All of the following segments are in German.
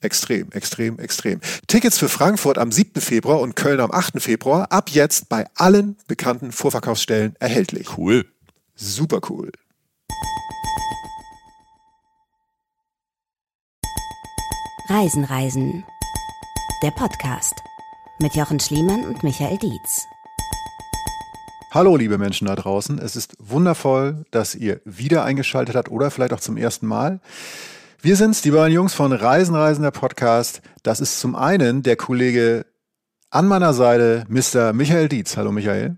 Extrem, extrem, extrem. Tickets für Frankfurt am 7. Februar und Köln am 8. Februar ab jetzt bei allen bekannten Vorverkaufsstellen erhältlich. Cool. Super cool. Reisen, Reisen. Der Podcast mit Jochen Schliemann und Michael Dietz. Hallo, liebe Menschen da draußen. Es ist wundervoll, dass ihr wieder eingeschaltet habt oder vielleicht auch zum ersten Mal. Wir sind's, die beiden Jungs von Reisen, Reisen, der Podcast. Das ist zum einen der Kollege an meiner Seite, Mr. Michael Dietz. Hallo, Michael.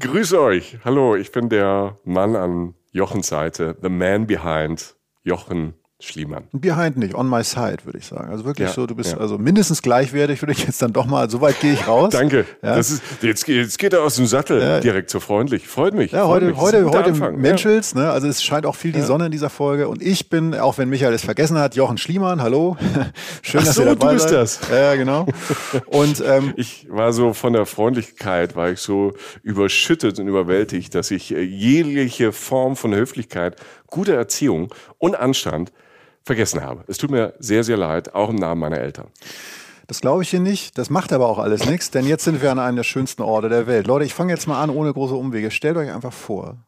Grüß euch. Hallo, ich bin der Mann an Jochens Seite, the man behind Jochen Schliemann. Behind nicht, on my side, würde ich sagen. Also wirklich ja, so, du bist ja. also mindestens gleichwertig, würde ich jetzt dann doch mal, so weit gehe ich raus. Danke. Ja. Das ist, jetzt, jetzt geht er aus dem Sattel direkt so freundlich. Freut mich. Ja, heute, mich. heute, heute Menschels, ne? also es scheint auch viel die Sonne in dieser Folge und ich bin, auch wenn Michael es vergessen hat, Jochen Schliemann, hallo. Schön, Ach dass so, ihr dabei du bist das. Ja, genau. Und ähm, ich war so von der Freundlichkeit, war ich so überschüttet und überwältigt, dass ich äh, jegliche Form von Höflichkeit, gute Erziehung und Anstand vergessen habe. Es tut mir sehr, sehr leid, auch im Namen meiner Eltern. Das glaube ich hier nicht. Das macht aber auch alles nichts, denn jetzt sind wir an einem der schönsten Orte der Welt. Leute, ich fange jetzt mal an, ohne große Umwege. Stellt euch einfach vor,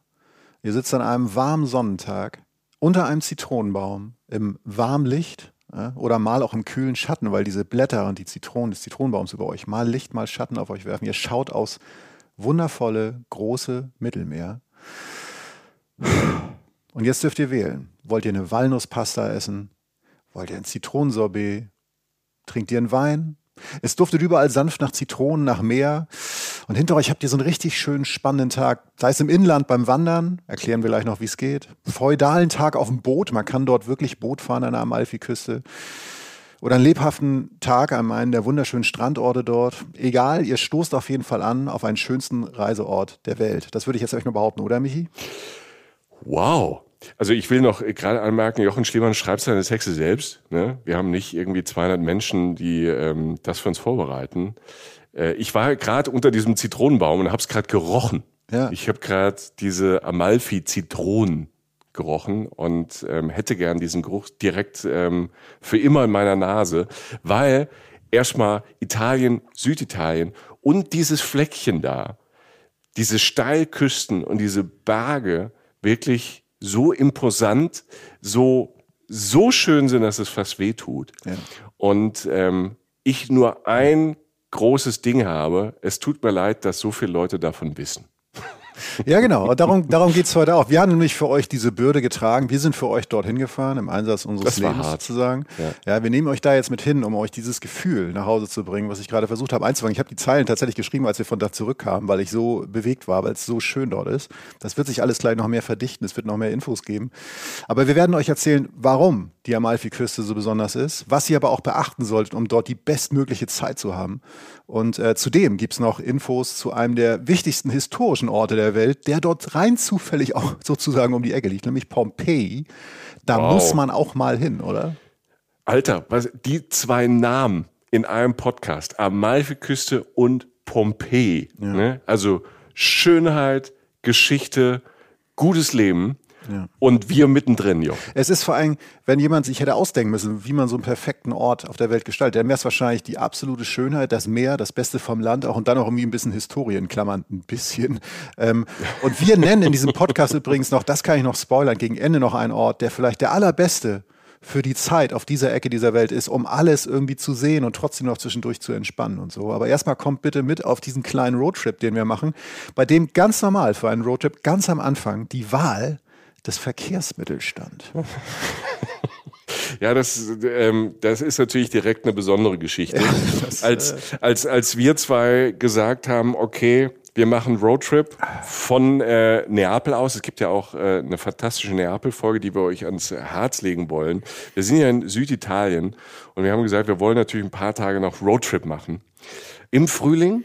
ihr sitzt an einem warmen Sonnentag unter einem Zitronenbaum im warmen Licht oder mal auch im kühlen Schatten, weil diese Blätter und die Zitronen des Zitronenbaums über euch mal Licht, mal Schatten auf euch werfen. Ihr schaut aus wundervolle, große Mittelmeer. Und jetzt dürft ihr wählen. Wollt ihr eine Walnusspasta essen? Wollt ihr ein Zitronensorbet? Trinkt ihr einen Wein? Es duftet überall sanft nach Zitronen, nach Meer. Und hinter euch habt ihr so einen richtig schönen, spannenden Tag. Sei es im Inland beim Wandern, erklären wir gleich noch, wie es geht. Feudalen Tag auf dem Boot, man kann dort wirklich Boot fahren an der Amalfiküste. Oder einen lebhaften Tag an einem der wunderschönen Strandorte dort. Egal, ihr stoßt auf jeden Fall an auf einen schönsten Reiseort der Welt. Das würde ich jetzt euch nur behaupten, oder Michi? Wow. Also ich will noch gerade anmerken, Jochen Schliemann schreibt seine Texte selbst. Ne? Wir haben nicht irgendwie 200 Menschen, die ähm, das für uns vorbereiten. Äh, ich war gerade unter diesem Zitronenbaum und habe es gerade gerochen. Ja. Ich habe gerade diese Amalfi-Zitronen gerochen und ähm, hätte gern diesen Geruch direkt ähm, für immer in meiner Nase, weil erstmal Italien, Süditalien und dieses Fleckchen da, diese Steilküsten und diese Berge wirklich so imposant, so, so schön sind, dass es fast weh tut. Ja. Und ähm, ich nur ein großes Ding habe. Es tut mir leid, dass so viele Leute davon wissen. Ja, genau. Darum, darum geht es heute auch. Wir haben nämlich für euch diese Bürde getragen. Wir sind für euch dorthin gefahren, im Einsatz unseres Lebens hart. sozusagen. Ja. ja. wir nehmen euch da jetzt mit hin, um euch dieses Gefühl nach Hause zu bringen, was ich gerade versucht habe einzufangen. Ich habe die Zeilen tatsächlich geschrieben, als wir von da zurückkamen, weil ich so bewegt war, weil es so schön dort ist. Das wird sich alles gleich noch mehr verdichten. Es wird noch mehr Infos geben. Aber wir werden euch erzählen, warum die Amalfi-Küste so besonders ist, was ihr aber auch beachten solltet, um dort die bestmögliche Zeit zu haben. Und äh, zudem gibt es noch Infos zu einem der wichtigsten historischen Orte der Welt, der dort rein zufällig auch sozusagen um die Ecke liegt, nämlich Pompeji. Da wow. muss man auch mal hin, oder? Alter, was, die zwei Namen in einem Podcast, Amalfi-Küste und Pompeji. Ja. Ne? Also Schönheit, Geschichte, gutes Leben. Ja. Und wir mittendrin, jo. Es ist vor allem, wenn jemand sich hätte ausdenken müssen, wie man so einen perfekten Ort auf der Welt gestaltet, dann wäre es wahrscheinlich die absolute Schönheit, das Meer, das Beste vom Land auch und dann auch irgendwie ein bisschen Historie in Klammern, ein bisschen. Ähm, und wir nennen in diesem Podcast übrigens noch, das kann ich noch spoilern, gegen Ende noch einen Ort, der vielleicht der allerbeste für die Zeit auf dieser Ecke dieser Welt ist, um alles irgendwie zu sehen und trotzdem noch zwischendurch zu entspannen und so. Aber erstmal kommt bitte mit auf diesen kleinen Roadtrip, den wir machen, bei dem ganz normal für einen Roadtrip ganz am Anfang die Wahl des Verkehrsmittels stand. Ja, das, ähm, das ist natürlich direkt eine besondere Geschichte. Ja, das, als, äh als, als wir zwei gesagt haben, okay, wir machen Roadtrip von äh, Neapel aus. Es gibt ja auch äh, eine fantastische Neapel-Folge, die wir euch ans Herz legen wollen. Wir sind ja in Süditalien und wir haben gesagt, wir wollen natürlich ein paar Tage noch Roadtrip machen. Im Frühling.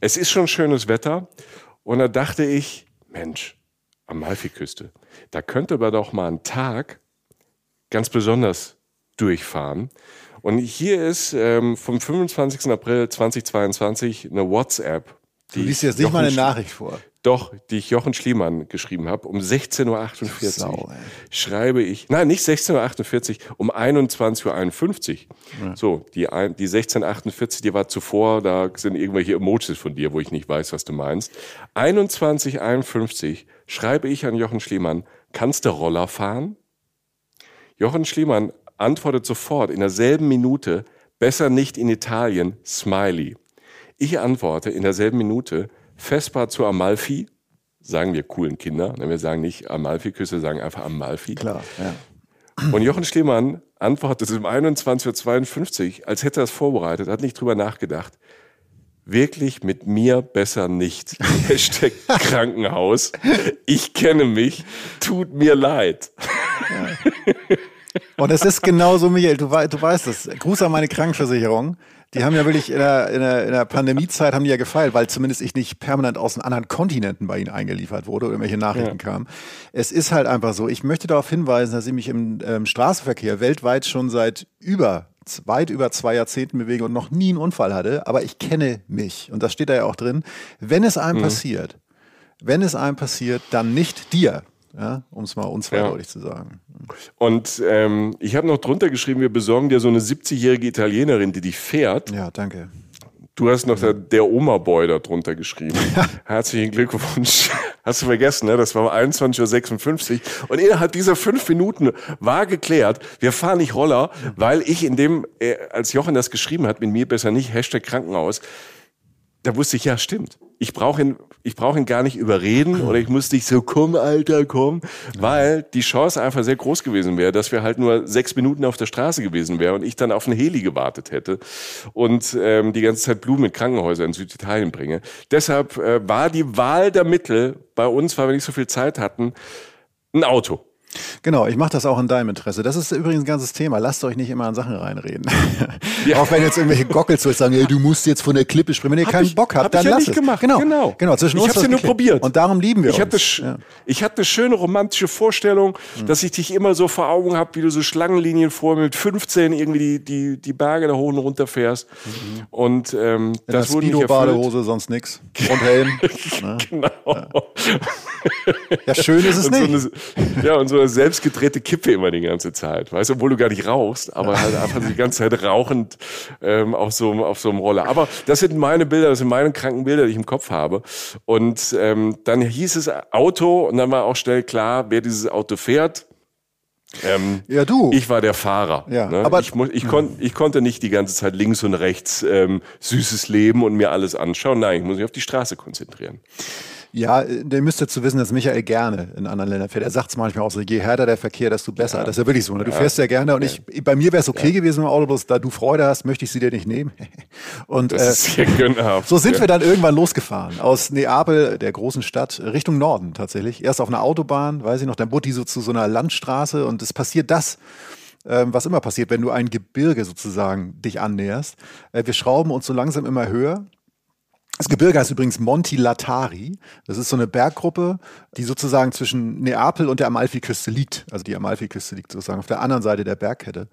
Es ist schon schönes Wetter. Und da dachte ich, Mensch, Amalfiküste, da könnte man doch mal einen Tag ganz besonders durchfahren. Und hier ist ähm, vom 25. April 2022 eine WhatsApp. Du liest jetzt nicht Jochen mal eine Nachricht vor. Doch, die ich Jochen Schliemann geschrieben habe, um 16.48 Uhr schreibe ich, nein, nicht 16.48 Uhr, um 21.51 Uhr. Ja. So, die, die 16.48 die war zuvor, da sind irgendwelche Emojis von dir, wo ich nicht weiß, was du meinst. 21.51 Uhr schreibe ich an Jochen Schliemann, kannst du Roller fahren? Jochen Schliemann antwortet sofort in derselben Minute, besser nicht in Italien, Smiley. Ich antworte in derselben Minute, Vespa zu Amalfi, sagen wir coolen Kinder, wir sagen nicht Amalfi-Küsse, sagen einfach Amalfi. Klar, ja. Und Jochen Schliemann antwortet um 21.52 Uhr, als hätte er es vorbereitet, hat nicht drüber nachgedacht. Wirklich mit mir besser nicht. Hashtag Krankenhaus. Ich kenne mich. Tut mir leid. Ja. Und es ist genauso, Michael, du, du weißt es. Gruß an meine Krankenversicherung. Die haben ja wirklich in der, in der, in der Pandemiezeit haben die ja gefeilt, weil zumindest ich nicht permanent aus den anderen Kontinenten bei ihnen eingeliefert wurde oder irgendwelche Nachrichten ja. kamen. Es ist halt einfach so. Ich möchte darauf hinweisen, dass ich mich im ähm, Straßenverkehr weltweit schon seit über weit über zwei Jahrzehnten bewege und noch nie einen Unfall hatte, aber ich kenne mich. Und das steht da ja auch drin. Wenn es einem mhm. passiert, wenn es einem passiert, dann nicht dir ja, um es mal unzweideutig ja. zu sagen. Und ähm, ich habe noch drunter geschrieben, wir besorgen dir so eine 70-jährige Italienerin, die dich fährt. Ja, danke. Du hast noch der, der Oma-Boy da drunter geschrieben. Herzlichen Glückwunsch. Hast du vergessen, ne? Das war um 21.56 Uhr. Und innerhalb dieser fünf Minuten war geklärt, wir fahren nicht Roller, weil ich in dem, äh, als Jochen das geschrieben hat, mit mir besser nicht, Hashtag Krankenhaus, da wusste ich, ja, stimmt. Ich brauche ihn, ich brauche ihn gar nicht überreden oder ich muss nicht so, komm, Alter, komm, weil die Chance einfach sehr groß gewesen wäre, dass wir halt nur sechs Minuten auf der Straße gewesen wären und ich dann auf einen Heli gewartet hätte und ähm, die ganze Zeit Blumen in Krankenhäuser in Süditalien bringe. Deshalb äh, war die Wahl der Mittel bei uns, weil wir nicht so viel Zeit hatten, ein Auto. Genau, ich mache das auch in deinem Interesse. Das ist übrigens ein ganzes Thema. Lasst euch nicht immer an Sachen reinreden. Ja. auch wenn jetzt irgendwelche Gockels sagen, hey, du musst jetzt von der Klippe springen. Wenn ihr hab keinen ich, Bock habt, dann ja lasst es. Gemacht. Genau, genau. genau. Zwischen ich habe ja nur probiert. Und darum lieben wir ich uns. Hatte, ja. Ich hatte eine schöne romantische Vorstellung, mhm. dass ich dich immer so vor Augen habe, wie du so Schlangenlinien vor mit 15 irgendwie die, die, die Berge da hoch und runter fährst. Mhm. Und ähm, das wurde nicht Badehose, sonst nix. Und Helm. genau. Ja. schön ist es und nicht. So eine, ja, und so eine selbstgedrehte Kippe immer die ganze Zeit, weißt du, obwohl du gar nicht rauchst, aber halt einfach die ganze Zeit rauchend ähm, auf, so, auf so einem Roller. Aber das sind meine Bilder, das sind meine kranken Bilder, die ich im Kopf habe. Und ähm, dann hieß es Auto und dann war auch schnell klar, wer dieses Auto fährt. Ähm, ja, du. Ich war der Fahrer. Ja, ne? aber ich, ich, kon, ich konnte nicht die ganze Zeit links und rechts ähm, süßes Leben und mir alles anschauen. Nein, ich muss mich auf die Straße konzentrieren. Ja, der müsste zu wissen, dass Michael gerne in anderen Ländern fährt. Er sagt es manchmal auch so, je härter der Verkehr, desto besser. Ja. Das ist ja wirklich so. Ne? Du ja. fährst ja gerne und ich, bei mir wäre es okay gewesen im Auto, bloß da du Freude hast, möchte ich sie dir nicht nehmen. und äh, so sind wir dann irgendwann losgefahren. Aus Neapel, der großen Stadt, Richtung Norden tatsächlich. Erst auf einer Autobahn, weiß ich noch, dann wurde die so zu so einer Landstraße und es passiert das ähm, was immer passiert, wenn du ein Gebirge sozusagen dich annäherst. Äh, wir schrauben uns so langsam immer höher das Gebirge heißt übrigens Monti Latari. Das ist so eine Berggruppe, die sozusagen zwischen Neapel und der Amalfiküste liegt. Also die Amalfiküste liegt sozusagen auf der anderen Seite der Bergkette.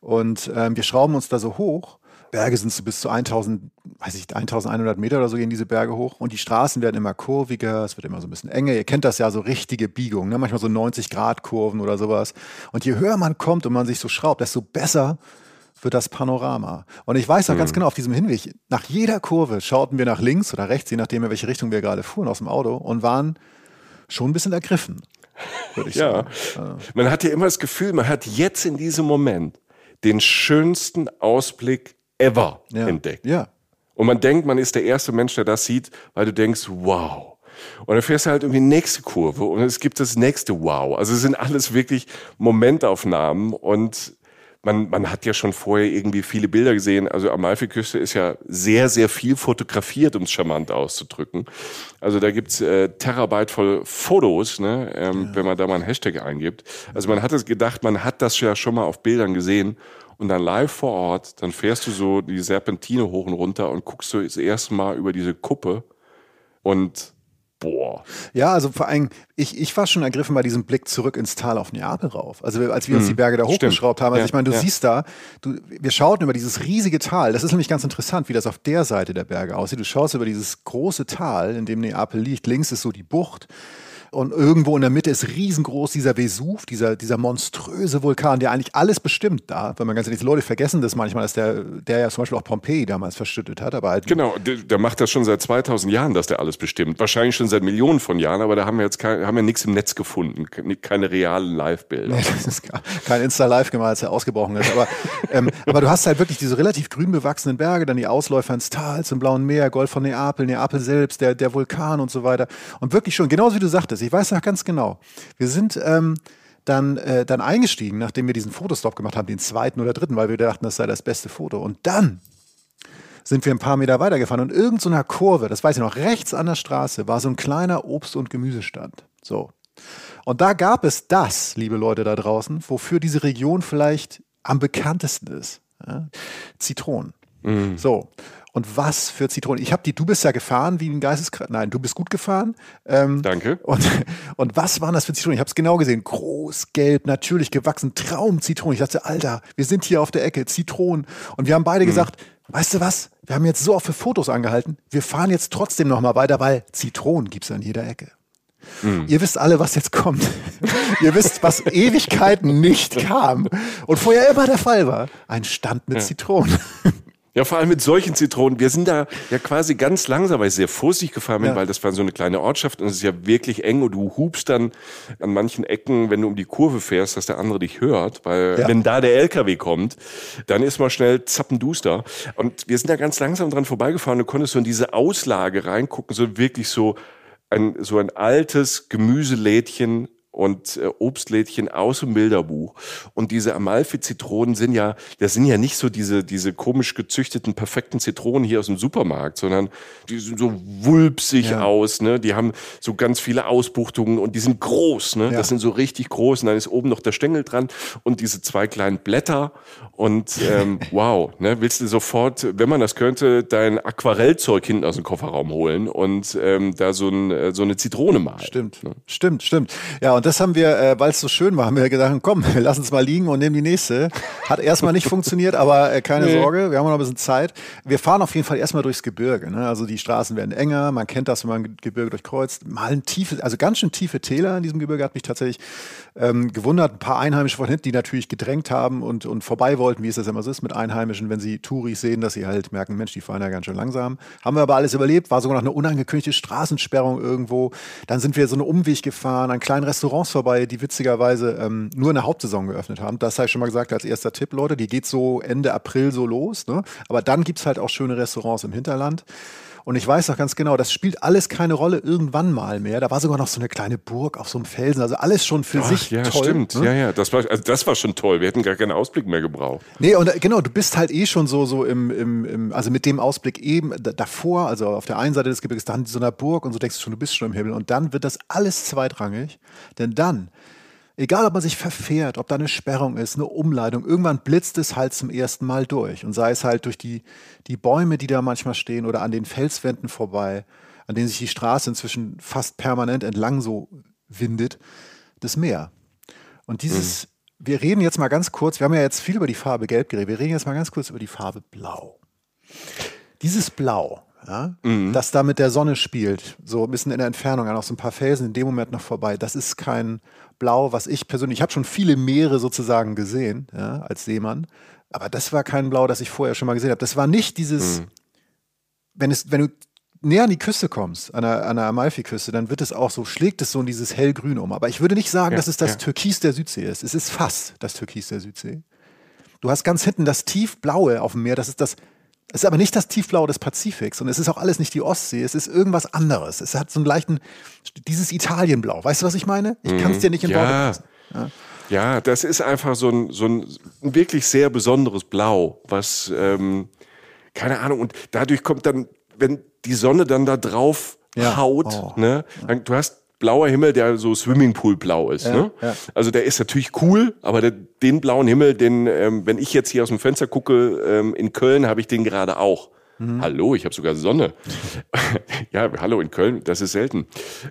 Und ähm, wir schrauben uns da so hoch. Berge sind so bis zu 1000, weiß ich, 1100 Meter oder so gehen diese Berge hoch. Und die Straßen werden immer kurviger, es wird immer so ein bisschen enger. Ihr kennt das ja, so richtige Biegungen, ne? manchmal so 90 Grad Kurven oder sowas. Und je höher man kommt und man sich so schraubt, desto besser für das Panorama. Und ich weiß noch mhm. ganz genau, auf diesem Hinweg, nach jeder Kurve schauten wir nach links oder rechts, je nachdem, in welche Richtung wir gerade fuhren aus dem Auto und waren schon ein bisschen ergriffen. würde ich ja. sagen. Man hat ja immer das Gefühl, man hat jetzt in diesem Moment den schönsten Ausblick ever ja. entdeckt. Ja. Und man denkt, man ist der erste Mensch, der das sieht, weil du denkst, wow. Und dann fährst du halt irgendwie nächste Kurve und es gibt das nächste Wow. Also es sind alles wirklich Momentaufnahmen und man, man hat ja schon vorher irgendwie viele Bilder gesehen. Also Amalfiküste ist ja sehr, sehr viel fotografiert, um es charmant auszudrücken. Also da gibt's äh, Terabyte voll Fotos, ne, ähm, ja. wenn man da mal einen Hashtag eingibt. Also man hat es gedacht, man hat das ja schon mal auf Bildern gesehen und dann live vor Ort, dann fährst du so die Serpentine hoch und runter und guckst du das erste Mal über diese Kuppe und boah. Ja, also vor allem, ich, ich war schon ergriffen bei diesem Blick zurück ins Tal auf Neapel rauf. Also als wir uns mhm. die Berge da hochgeschraubt haben. Also ja, ich meine, du ja. siehst da, du, wir schauten über dieses riesige Tal. Das ist nämlich ganz interessant, wie das auf der Seite der Berge aussieht. Du schaust über dieses große Tal, in dem Neapel liegt. Links ist so die Bucht. Und irgendwo in der Mitte ist riesengroß dieser Vesuv, dieser, dieser monströse Vulkan, der eigentlich alles bestimmt da. Wenn man ganz ehrlich, Leute vergessen das manchmal, dass der, der ja zum Beispiel auch Pompeji damals verschüttet hat. Aber halt genau, der, der, macht das schon seit 2000 Jahren, dass der alles bestimmt. Wahrscheinlich schon seit Millionen von Jahren, aber da haben wir jetzt kein, haben wir nichts im Netz gefunden. Keine realen Live-Bilder. Nee, kein Insta-Live gemacht, als er ausgebrochen ist. Aber, ähm, aber du hast halt wirklich diese relativ grün bewachsenen Berge, dann die Ausläufer ins Tal, zum Blauen Meer, Golf von Neapel, Neapel selbst, der, der Vulkan und so weiter. Und wirklich schon, genauso wie du sagtest, ist. Ich weiß noch ganz genau. Wir sind ähm, dann, äh, dann eingestiegen, nachdem wir diesen Fotostop gemacht haben, den zweiten oder dritten, weil wir dachten, das sei das beste Foto. Und dann sind wir ein paar Meter weitergefahren und irgend so einer Kurve, das weiß ich noch, rechts an der Straße war so ein kleiner Obst- und Gemüsestand. So. Und da gab es das, liebe Leute da draußen, wofür diese Region vielleicht am bekanntesten ist. Ja? Zitronen. Mhm. So. Und was für Zitronen. Ich habe die, du bist ja gefahren wie ein Geisteskrank. Nein, du bist gut gefahren. Ähm, Danke. Und, und was waren das für Zitronen? Ich habe es genau gesehen. Groß, gelb, natürlich gewachsen. Traum-Zitronen. Ich dachte, Alter, wir sind hier auf der Ecke. Zitronen. Und wir haben beide mhm. gesagt, weißt du was? Wir haben jetzt so oft für Fotos angehalten. Wir fahren jetzt trotzdem noch mal weiter, weil Zitronen gibt es an jeder Ecke. Mhm. Ihr wisst alle, was jetzt kommt. Ihr wisst, was Ewigkeiten nicht kam und vorher immer der Fall war. Ein Stand mit ja. Zitronen. Ja, vor allem mit solchen Zitronen. Wir sind da ja quasi ganz langsam, weil ich sehr vorsichtig gefahren bin, ja. weil das war so eine kleine Ortschaft und es ist ja wirklich eng und du hubst dann an manchen Ecken, wenn du um die Kurve fährst, dass der andere dich hört, weil ja. wenn da der LKW kommt, dann ist mal schnell zappenduster. Und wir sind da ganz langsam dran vorbeigefahren und du konntest so in diese Auslage reingucken, so wirklich so ein, so ein altes Gemüselädchen und äh, Obstlädchen aus dem Bilderbuch. Und diese Amalfi-Zitronen sind ja, das sind ja nicht so diese, diese komisch gezüchteten, perfekten Zitronen hier aus dem Supermarkt, sondern die sind so wulpsig ja. aus, ne? Die haben so ganz viele Ausbuchtungen und die sind groß, ne? Ja. Das sind so richtig groß. Und dann ist oben noch der Stängel dran und diese zwei kleinen Blätter. Und ähm, wow, ne? Willst du sofort, wenn man das könnte, dein Aquarellzeug hinten aus dem Kofferraum holen und ähm, da so, ein, äh, so eine Zitrone malen. Stimmt, ne? stimmt, stimmt. Ja, und das haben wir, äh, weil es so schön war, haben wir gedacht, komm, wir lassen es mal liegen und nehmen die nächste. Hat erstmal nicht funktioniert, aber äh, keine nee. Sorge, wir haben noch ein bisschen Zeit. Wir fahren auf jeden Fall erstmal durchs Gebirge. Ne? Also die Straßen werden enger, man kennt das, wenn man Gebirge durchkreuzt. Mal ein tiefe, also ganz schön tiefe Täler in diesem Gebirge hat mich tatsächlich ähm, gewundert. Ein paar Einheimische von hinten, die natürlich gedrängt haben und, und vorbei wollten, wie es das immer so ist mit Einheimischen, wenn sie Touris sehen, dass sie halt merken, Mensch, die fahren ja ganz schön langsam. Haben wir aber alles überlebt, war sogar noch eine unangekündigte Straßensperrung irgendwo. Dann sind wir so einen Umweg gefahren, an kleinen Restaurants vorbei, die witzigerweise ähm, nur in der Hauptsaison geöffnet haben. Das habe ich schon mal gesagt als erster Tipp, Leute. Die geht so Ende April so los. Ne? Aber dann gibt es halt auch schöne Restaurants im Hinterland. Und ich weiß noch ganz genau, das spielt alles keine Rolle irgendwann mal mehr. Da war sogar noch so eine kleine Burg auf so einem Felsen. Also alles schon für Ach, sich ja, toll. Stimmt, ne? ja, ja. Das war, also das war schon toll. Wir hätten gar keinen Ausblick mehr gebraucht. Nee, und äh, genau, du bist halt eh schon so, so im, im, im also mit dem Ausblick eben davor, also auf der einen Seite des Gebirges, dann so einer Burg und so denkst du schon, du bist schon im Himmel. Und dann wird das alles zweitrangig. Denn dann Egal, ob man sich verfährt, ob da eine Sperrung ist, eine Umleitung, irgendwann blitzt es halt zum ersten Mal durch. Und sei es halt durch die, die Bäume, die da manchmal stehen oder an den Felswänden vorbei, an denen sich die Straße inzwischen fast permanent entlang so windet, das Meer. Und dieses, mhm. wir reden jetzt mal ganz kurz, wir haben ja jetzt viel über die Farbe Gelb geredet, wir reden jetzt mal ganz kurz über die Farbe Blau. Dieses Blau, ja, mhm. das da mit der Sonne spielt, so ein bisschen in der Entfernung, an auch so ein paar Felsen in dem Moment noch vorbei, das ist kein Blau, was ich persönlich, ich habe schon viele Meere sozusagen gesehen, ja, als Seemann, aber das war kein Blau, das ich vorher schon mal gesehen habe. Das war nicht dieses, mhm. wenn es, wenn du näher an die Küste kommst, an der, an der Amalfiküste, dann wird es auch so, schlägt es so in dieses hellgrün um. Aber ich würde nicht sagen, ja, dass es das ja. Türkis der Südsee ist. Es ist fast das Türkis der Südsee. Du hast ganz hinten das tiefblaue auf dem Meer, das ist das es ist aber nicht das Tiefblau des Pazifiks und es ist auch alles nicht die Ostsee, es ist irgendwas anderes. Es hat so einen leichten, dieses Italienblau. Weißt du, was ich meine? Ich kann es dir nicht in ja. Worte ja. ja, das ist einfach so ein, so ein wirklich sehr besonderes Blau, was, ähm, keine Ahnung, und dadurch kommt dann, wenn die Sonne dann da drauf ja. haut, oh. ne, dann, du hast blauer Himmel, der so Swimmingpool-blau ist. Ja, ne? Ja. Also der ist natürlich cool, aber der, den blauen Himmel, den, ähm, wenn ich jetzt hier aus dem Fenster gucke, ähm, in Köln habe ich den gerade auch. Mhm. Hallo, ich habe sogar Sonne. ja, hallo in Köln, das ist selten.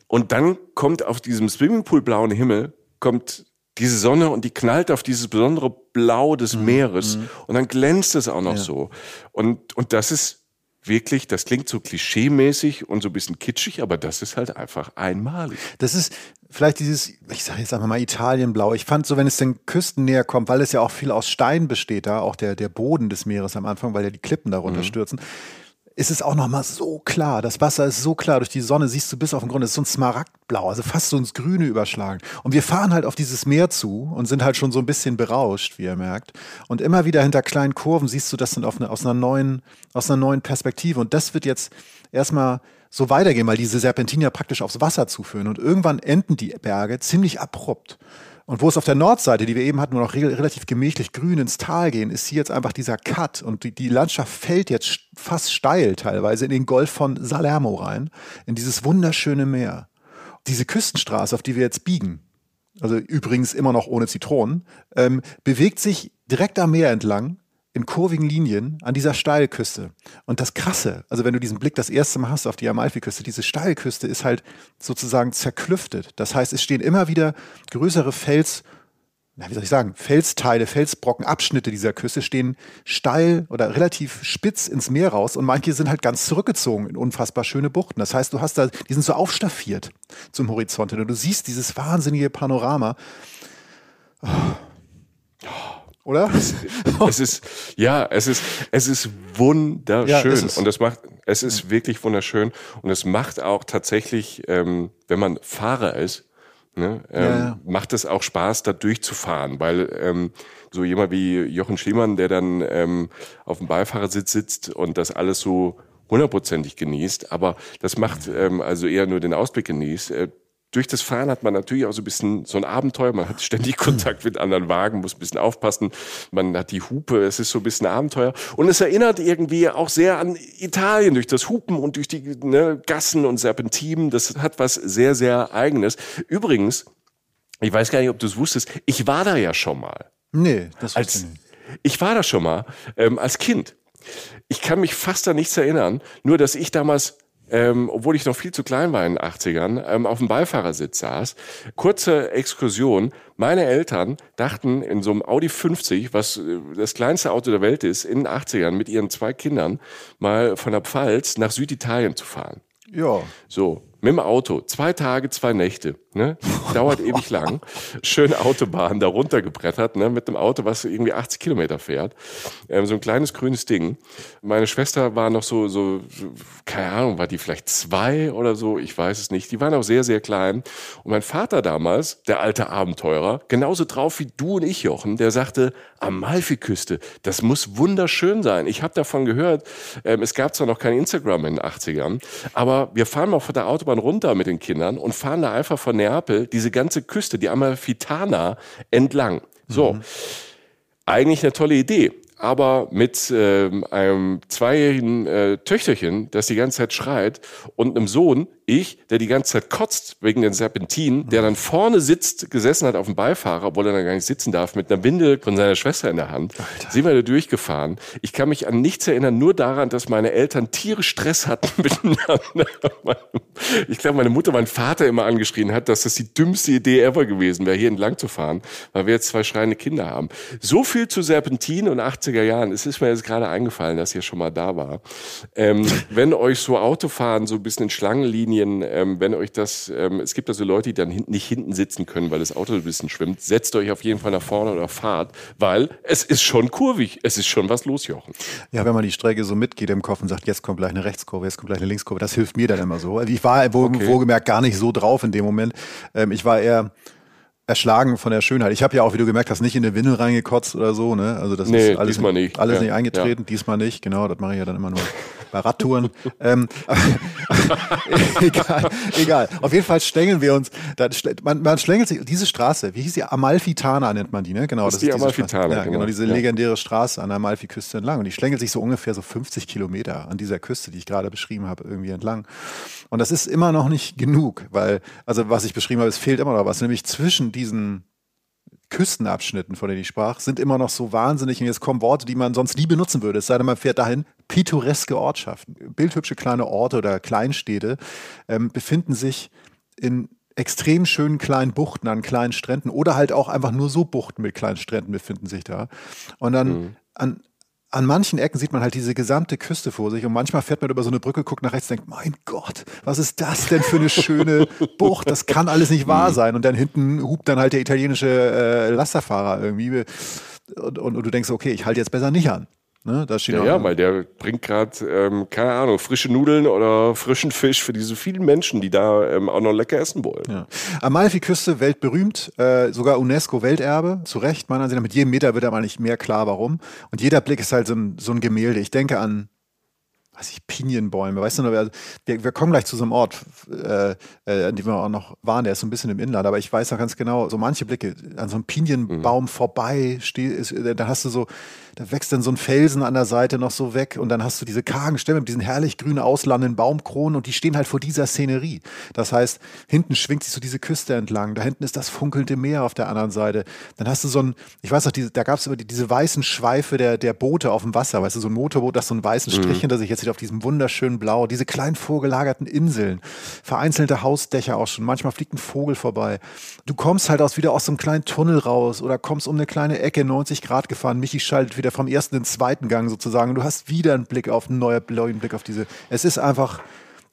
Und dann kommt auf diesem Swimmingpool-blauen Himmel, kommt diese Sonne und die knallt auf dieses besondere Blau des mhm. Meeres mhm. und dann glänzt es auch noch ja. so. Und, und das ist wirklich, das klingt so klischeemäßig und so ein bisschen kitschig, aber das ist halt einfach einmalig. Das ist vielleicht dieses, ich sage jetzt einfach mal Italienblau. Ich fand so, wenn es den Küsten näher kommt, weil es ja auch viel aus Stein besteht, da auch der, der Boden des Meeres am Anfang, weil ja die Klippen darunter mhm. stürzen ist es auch nochmal so klar. Das Wasser ist so klar. Durch die Sonne siehst du bis auf den Grund. Es ist so ein Smaragdblau, also fast so ins Grüne überschlagen. Und wir fahren halt auf dieses Meer zu und sind halt schon so ein bisschen berauscht, wie ihr merkt. Und immer wieder hinter kleinen Kurven siehst du das dann eine, aus, einer neuen, aus einer neuen Perspektive. Und das wird jetzt erstmal so weitergehen, weil diese Serpentinen ja praktisch aufs Wasser zuführen. Und irgendwann enden die Berge ziemlich abrupt. Und wo es auf der Nordseite, die wir eben hatten, nur noch re relativ gemächlich grün ins Tal gehen, ist hier jetzt einfach dieser Cut und die, die Landschaft fällt jetzt fast steil teilweise in den Golf von Salermo rein, in dieses wunderschöne Meer. Diese Küstenstraße, auf die wir jetzt biegen, also übrigens immer noch ohne Zitronen, ähm, bewegt sich direkt am Meer entlang in kurvigen Linien an dieser Steilküste. Und das Krasse, also wenn du diesen Blick das erste Mal hast auf die Amalfiküste, diese Steilküste ist halt sozusagen zerklüftet. Das heißt, es stehen immer wieder größere Fels, na, wie soll ich sagen, Felsteile, Felsbrocken, Abschnitte dieser Küste stehen steil oder relativ spitz ins Meer raus und manche sind halt ganz zurückgezogen in unfassbar schöne Buchten. Das heißt, du hast da, die sind so aufstaffiert zum Horizont und du siehst dieses wahnsinnige Panorama. Oh oder? Es, ist, ja, es ist, es ist wunderschön. Ja, es und es macht, es ist wirklich wunderschön. Und es macht auch tatsächlich, ähm, wenn man Fahrer ist, ne, ähm, ja. macht es auch Spaß, da durchzufahren, weil ähm, so jemand wie Jochen Schliemann, der dann ähm, auf dem Beifahrersitz sitzt und das alles so hundertprozentig genießt, aber das macht ähm, also eher nur den Ausblick genießt. Äh, durch das Fahren hat man natürlich auch so ein bisschen so ein Abenteuer. Man hat ständig Kontakt mit anderen Wagen, muss ein bisschen aufpassen. Man hat die Hupe, es ist so ein bisschen Abenteuer. Und es erinnert irgendwie auch sehr an Italien durch das Hupen und durch die ne, Gassen und Serpentinen. Das hat was sehr, sehr Eigenes. Übrigens, ich weiß gar nicht, ob du es wusstest, ich war da ja schon mal. Nee, das als, ich nicht. Ich war da schon mal ähm, als Kind. Ich kann mich fast an nichts erinnern, nur dass ich damals ähm, obwohl ich noch viel zu klein war in den 80ern, ähm, auf dem Beifahrersitz saß. Kurze Exkursion. Meine Eltern dachten in so einem Audi 50, was äh, das kleinste Auto der Welt ist, in den 80ern mit ihren zwei Kindern mal von der Pfalz nach Süditalien zu fahren. Ja. So, mit dem Auto. Zwei Tage, zwei Nächte. Ne? Dauert ewig lang. Schön Autobahn da runtergebrettert, ne? mit einem Auto, was irgendwie 80 Kilometer fährt. Ähm, so ein kleines grünes Ding. Meine Schwester war noch so, so, keine Ahnung, war die vielleicht zwei oder so, ich weiß es nicht. Die waren auch sehr, sehr klein. Und mein Vater damals, der alte Abenteurer, genauso drauf wie du und ich, Jochen, der sagte, Amalfiküste, das muss wunderschön sein. Ich habe davon gehört, ähm, es gab zwar noch kein Instagram in den 80ern, aber wir fahren mal von der Autobahn runter mit den Kindern und fahren da einfach von Neapel diese ganze Küste, die Amalfitana, entlang. So. Mhm. Eigentlich eine tolle Idee aber mit ähm, einem zweijährigen äh, Töchterchen, das die ganze Zeit schreit, und einem Sohn, ich, der die ganze Zeit kotzt wegen den Serpentinen, der dann vorne sitzt, gesessen hat auf dem Beifahrer, obwohl er dann gar nicht sitzen darf, mit einer Windel von seiner Schwester in der Hand, Alter. sind wir da durchgefahren. Ich kann mich an nichts erinnern, nur daran, dass meine Eltern tierisch Stress hatten miteinander. Ich glaube, meine Mutter meinen Vater immer angeschrien hat, dass das die dümmste Idee ever gewesen wäre, hier entlang zu fahren, weil wir jetzt zwei schreiende Kinder haben. So viel zu Serpentinen und 80er Jahren. Es ist mir jetzt gerade eingefallen, dass ihr schon mal da war. Ähm, wenn euch so Autofahren so ein bisschen in Schlangenlinien Sardinien, ähm, wenn euch das, ähm, es gibt also Leute, die dann hin, nicht hinten sitzen können, weil das Auto ein bisschen schwimmt, setzt euch auf jeden Fall nach vorne oder fahrt, weil es ist schon kurvig, es ist schon was los, Jochen. Ja, wenn man die Strecke so mitgeht im Kopf und sagt, jetzt kommt gleich eine Rechtskurve, jetzt kommt gleich eine Linkskurve, das hilft mir dann immer so. Also ich war wo, okay. wohlgemerkt gar nicht so drauf in dem Moment. Ähm, ich war eher erschlagen von der Schönheit. Ich habe ja auch, wie du gemerkt hast, nicht in den Windel reingekotzt oder so. Ne? Also das nee, ist alles, diesmal nicht, alles ja. nicht eingetreten, ja. diesmal nicht. Genau, das mache ich ja dann immer nur bei Radtouren. ähm, egal, egal. Auf jeden Fall stängeln wir uns. Man, man schlängelt sich, diese Straße, wie hieß die? Amalfitana nennt man die, ne? Genau, das, das ist die Amalfitana. Ja, genau, genau, diese legendäre Straße an der Amalfiküste entlang. Und die schlängelt sich so ungefähr so 50 Kilometer an dieser Küste, die ich gerade beschrieben habe, irgendwie entlang. Und das ist immer noch nicht genug, weil, also was ich beschrieben habe, es fehlt immer noch was, nämlich zwischen diesen Küstenabschnitten, von denen ich sprach, sind immer noch so wahnsinnig. Und jetzt kommen Worte, die man sonst nie benutzen würde. Es sei denn, man fährt dahin. Pittoreske Ortschaften, bildhübsche kleine Orte oder Kleinstädte ähm, befinden sich in extrem schönen kleinen Buchten an kleinen Stränden oder halt auch einfach nur so Buchten mit kleinen Stränden befinden sich da. Und dann mhm. an, an manchen Ecken sieht man halt diese gesamte Küste vor sich und manchmal fährt man über so eine Brücke, guckt nach rechts, denkt, mein Gott, was ist das denn für eine schöne Bucht? Das kann alles nicht wahr mhm. sein. Und dann hinten hupt dann halt der italienische äh, Lasterfahrer irgendwie und, und, und du denkst, okay, ich halte jetzt besser nicht an. Ne? Da steht ja, ja, weil der bringt gerade, ähm, keine Ahnung, frische Nudeln oder frischen Fisch für diese vielen Menschen, die da ähm, auch noch lecker essen wollen. Ja. Amalfi-Küste, weltberühmt, äh, sogar UNESCO-Welterbe, zu Recht, meiner Ansicht nach. Mit jedem Meter wird aber nicht mehr klar, warum. Und jeder Blick ist halt so ein, so ein Gemälde. Ich denke an weiß ich, Pinienbäume. Weißt du noch, wir, wir kommen gleich zu so einem Ort, äh, äh, an dem wir auch noch waren, der ist so ein bisschen im Inland, aber ich weiß noch ganz genau, so manche Blicke an so einem Pinienbaum mhm. vorbei, ist, da hast du so, da wächst dann so ein Felsen an der Seite noch so weg und dann hast du diese kargen Stämme mit diesen herrlich grün auslandenden Baumkronen und die stehen halt vor dieser Szenerie. Das heißt, hinten schwingt sich so diese Küste entlang, da hinten ist das funkelnde Meer auf der anderen Seite. Dann hast du so ein, ich weiß noch, diese, da gab es immer die, diese weißen Schweife der, der Boote auf dem Wasser, weißt du, so ein Motorboot, das so einen weißen Strich mhm. hinter sich jetzt auf diesem wunderschönen Blau, diese kleinen vorgelagerten Inseln, vereinzelte Hausdächer auch schon, manchmal fliegt ein Vogel vorbei. Du kommst halt aus, wieder aus so einem kleinen Tunnel raus oder kommst um eine kleine Ecke, 90 Grad gefahren, Michi schaltet wieder vom ersten in den zweiten Gang sozusagen. Du hast wieder einen Blick auf einen neuen Blick auf diese, es ist einfach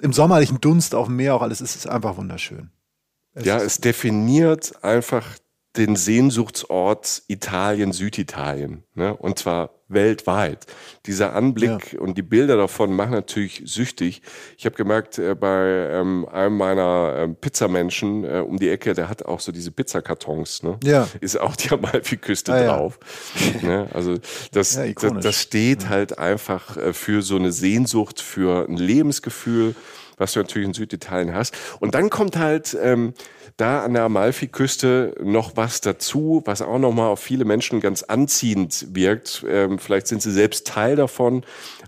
im sommerlichen Dunst auf dem Meer auch alles, es ist einfach wunderschön. Es ja, es definiert einfach den Sehnsuchtsort Italien, Süditalien. Ne? Und zwar weltweit. Dieser Anblick ja. und die Bilder davon machen natürlich süchtig. Ich habe gemerkt, äh, bei ähm, einem meiner äh, Pizzamenschen äh, um die Ecke, der hat auch so diese Pizzakartons. Ne? Ja. Ist auch die Amalfi-Küste ah, drauf. Ja. ne? Also das, ja, das, das, steht halt einfach äh, für so eine Sehnsucht, für ein Lebensgefühl, was du natürlich in Süditalien hast. Und dann kommt halt ähm, da an der Amalfi-Küste noch was dazu, was auch nochmal auf viele Menschen ganz anziehend wirkt. Ähm, vielleicht sind sie selbst Teil davon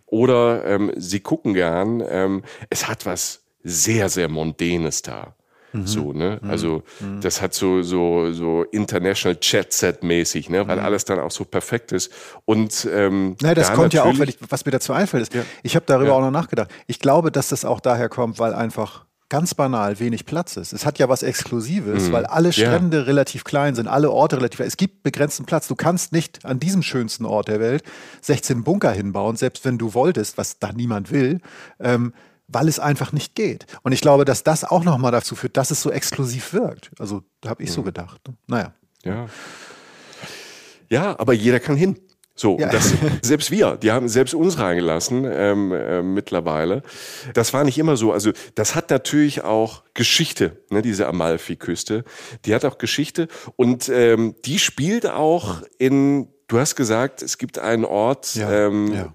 oder ähm, sie gucken gern. Ähm, es hat was sehr, sehr Mondänes da. Mhm. So, ne? Mhm. Also, mhm. das hat so, so, so International Chat Set mäßig, ne? Weil mhm. alles dann auch so perfekt ist. Und, ähm, Nein, das da kommt ja auch, ich, was mir dazu einfällt, ist, ja. ich habe darüber ja. auch noch nachgedacht. Ich glaube, dass das auch daher kommt, weil einfach ganz banal wenig Platz ist. Es hat ja was Exklusives, mhm. weil alle Strände ja. relativ klein sind, alle Orte relativ klein. Es gibt begrenzten Platz. Du kannst nicht an diesem schönsten Ort der Welt 16 Bunker hinbauen, selbst wenn du wolltest, was da niemand will. Ähm, weil es einfach nicht geht. Und ich glaube, dass das auch nochmal dazu führt, dass es so exklusiv wirkt. Also, da habe ich mhm. so gedacht. Naja. Ja. Ja, aber jeder kann hin. So, ja. das, selbst wir, die haben selbst uns reingelassen ähm, äh, mittlerweile. Das war nicht immer so. Also das hat natürlich auch Geschichte, ne, diese Amalfi-Küste. Die hat auch Geschichte und ähm, die spielt auch in, du hast gesagt, es gibt einen Ort, ja. Ähm, ja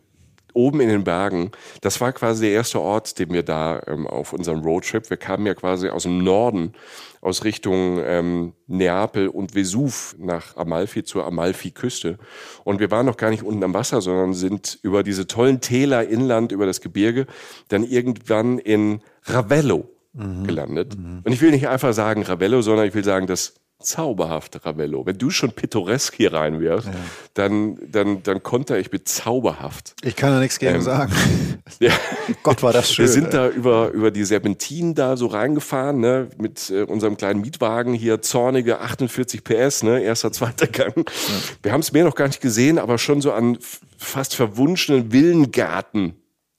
oben in den Bergen. Das war quasi der erste Ort, den wir da ähm, auf unserem Roadtrip, wir kamen ja quasi aus dem Norden aus Richtung ähm, Neapel und Vesuv nach Amalfi zur Amalfi-Küste. Und wir waren noch gar nicht unten am Wasser, sondern sind über diese tollen Täler inland, über das Gebirge, dann irgendwann in Ravello mhm. gelandet. Mhm. Und ich will nicht einfach sagen Ravello, sondern ich will sagen das zauberhafte Ravello. Wenn du schon pittoresk hier reinwirfst, ja. dann, dann, dann konter ich mit zauberhaft. Ich kann da nichts gegen ähm, sagen. Ja. Gott, war das schön. Wir sind da über, über die Serpentinen da so reingefahren, ne, mit äh, unserem kleinen Mietwagen hier, zornige 48 PS, ne, erster, zweiter Gang. Ja. Wir haben es mehr noch gar nicht gesehen, aber schon so an fast verwunschenen Villengarten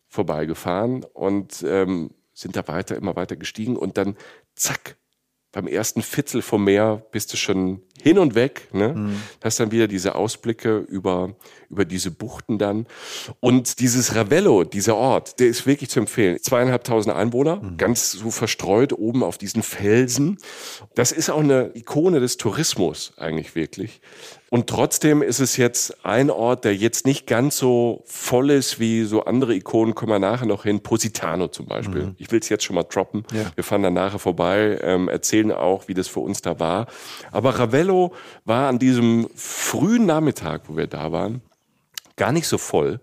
vorbeigefahren und ähm, sind da weiter, immer weiter gestiegen und dann zack, beim ersten Viertel vom Meer bist du schon hin und weg. Ne? Mhm. Hast dann wieder diese Ausblicke über, über diese Buchten dann. Und dieses Ravello, dieser Ort, der ist wirklich zu empfehlen. Zweieinhalbtausend Einwohner, mhm. ganz so verstreut oben auf diesen Felsen. Das ist auch eine Ikone des Tourismus eigentlich wirklich. Und trotzdem ist es jetzt ein Ort, der jetzt nicht ganz so voll ist wie so andere Ikonen, kommen wir nachher noch hin. Positano zum Beispiel. Mhm. Ich will es jetzt schon mal droppen. Ja. Wir fahren dann nachher vorbei, ähm, erzählen auch, wie das für uns da war. Aber Ravello war an diesem frühen Nachmittag, wo wir da waren, gar nicht so voll.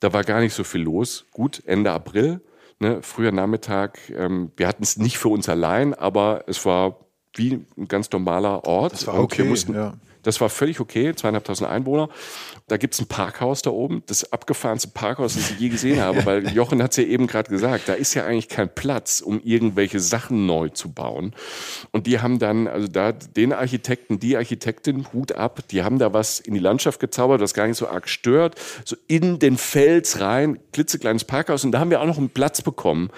Da war gar nicht so viel los. Gut, Ende April, ne, früher Nachmittag. Ähm, wir hatten es nicht für uns allein, aber es war wie ein ganz normaler Ort. Das war okay, mussten, ja. Das war völlig okay, zweieinhalbtausend Einwohner. Da gibt's ein Parkhaus da oben, das abgefahrenste Parkhaus, das ich je gesehen habe, weil Jochen hat's ja eben gerade gesagt, da ist ja eigentlich kein Platz, um irgendwelche Sachen neu zu bauen. Und die haben dann, also da den Architekten, die Architektin, Hut ab, die haben da was in die Landschaft gezaubert, das gar nicht so arg stört, so in den Fels rein, klitzekleines Parkhaus. Und da haben wir auch noch einen Platz bekommen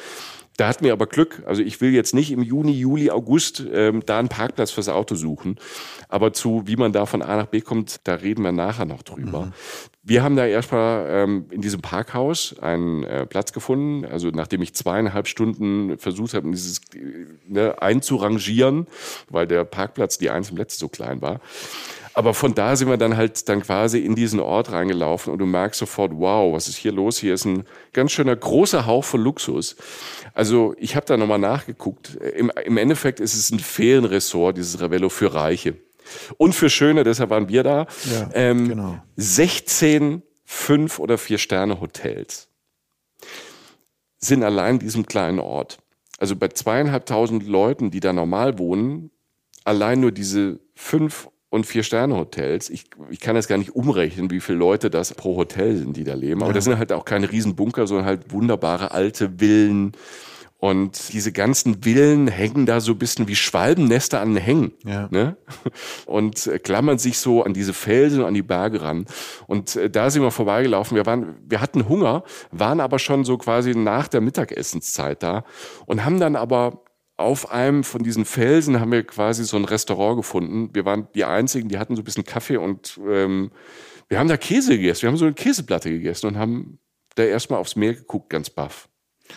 da hatten wir aber Glück. Also ich will jetzt nicht im Juni, Juli, August ähm, da einen Parkplatz fürs Auto suchen. Aber zu, wie man da von A nach B kommt, da reden wir nachher noch drüber. Mhm. Wir haben da erstmal ähm, in diesem Parkhaus einen äh, Platz gefunden. Also nachdem ich zweieinhalb Stunden versucht habe, dieses ne, einzurangieren, weil der Parkplatz die eins im Letzte so klein war. Aber von da sind wir dann halt dann quasi in diesen Ort reingelaufen und du merkst sofort, wow, was ist hier los? Hier ist ein ganz schöner großer Hauch von Luxus. Also ich habe da nochmal nachgeguckt. Im, Im Endeffekt ist es ein Ferienressort, dieses Ravello für Reiche. Und für Schöne, deshalb waren wir da. Ja, ähm, genau. 16 fünf oder vier Sterne Hotels sind allein in diesem kleinen Ort. Also bei zweieinhalbtausend Leuten, die da normal wohnen, allein nur diese fünf und Vier-Sterne-Hotels. Ich, ich kann das gar nicht umrechnen, wie viele Leute das pro Hotel sind, die da leben. Aber ja. das sind halt auch keine Riesenbunker, sondern halt wunderbare alte Villen. Und diese ganzen Villen hängen da so ein bisschen wie Schwalbennester an den Hängen. Ja. Ne? Und äh, klammern sich so an diese Felsen und an die Berge ran. Und äh, da sind wir vorbeigelaufen. Wir waren, wir hatten Hunger, waren aber schon so quasi nach der Mittagessenszeit da und haben dann aber auf einem von diesen Felsen haben wir quasi so ein Restaurant gefunden. Wir waren die Einzigen, die hatten so ein bisschen Kaffee und ähm, wir haben da Käse gegessen. Wir haben so eine Käseplatte gegessen und haben da erstmal aufs Meer geguckt, ganz baff.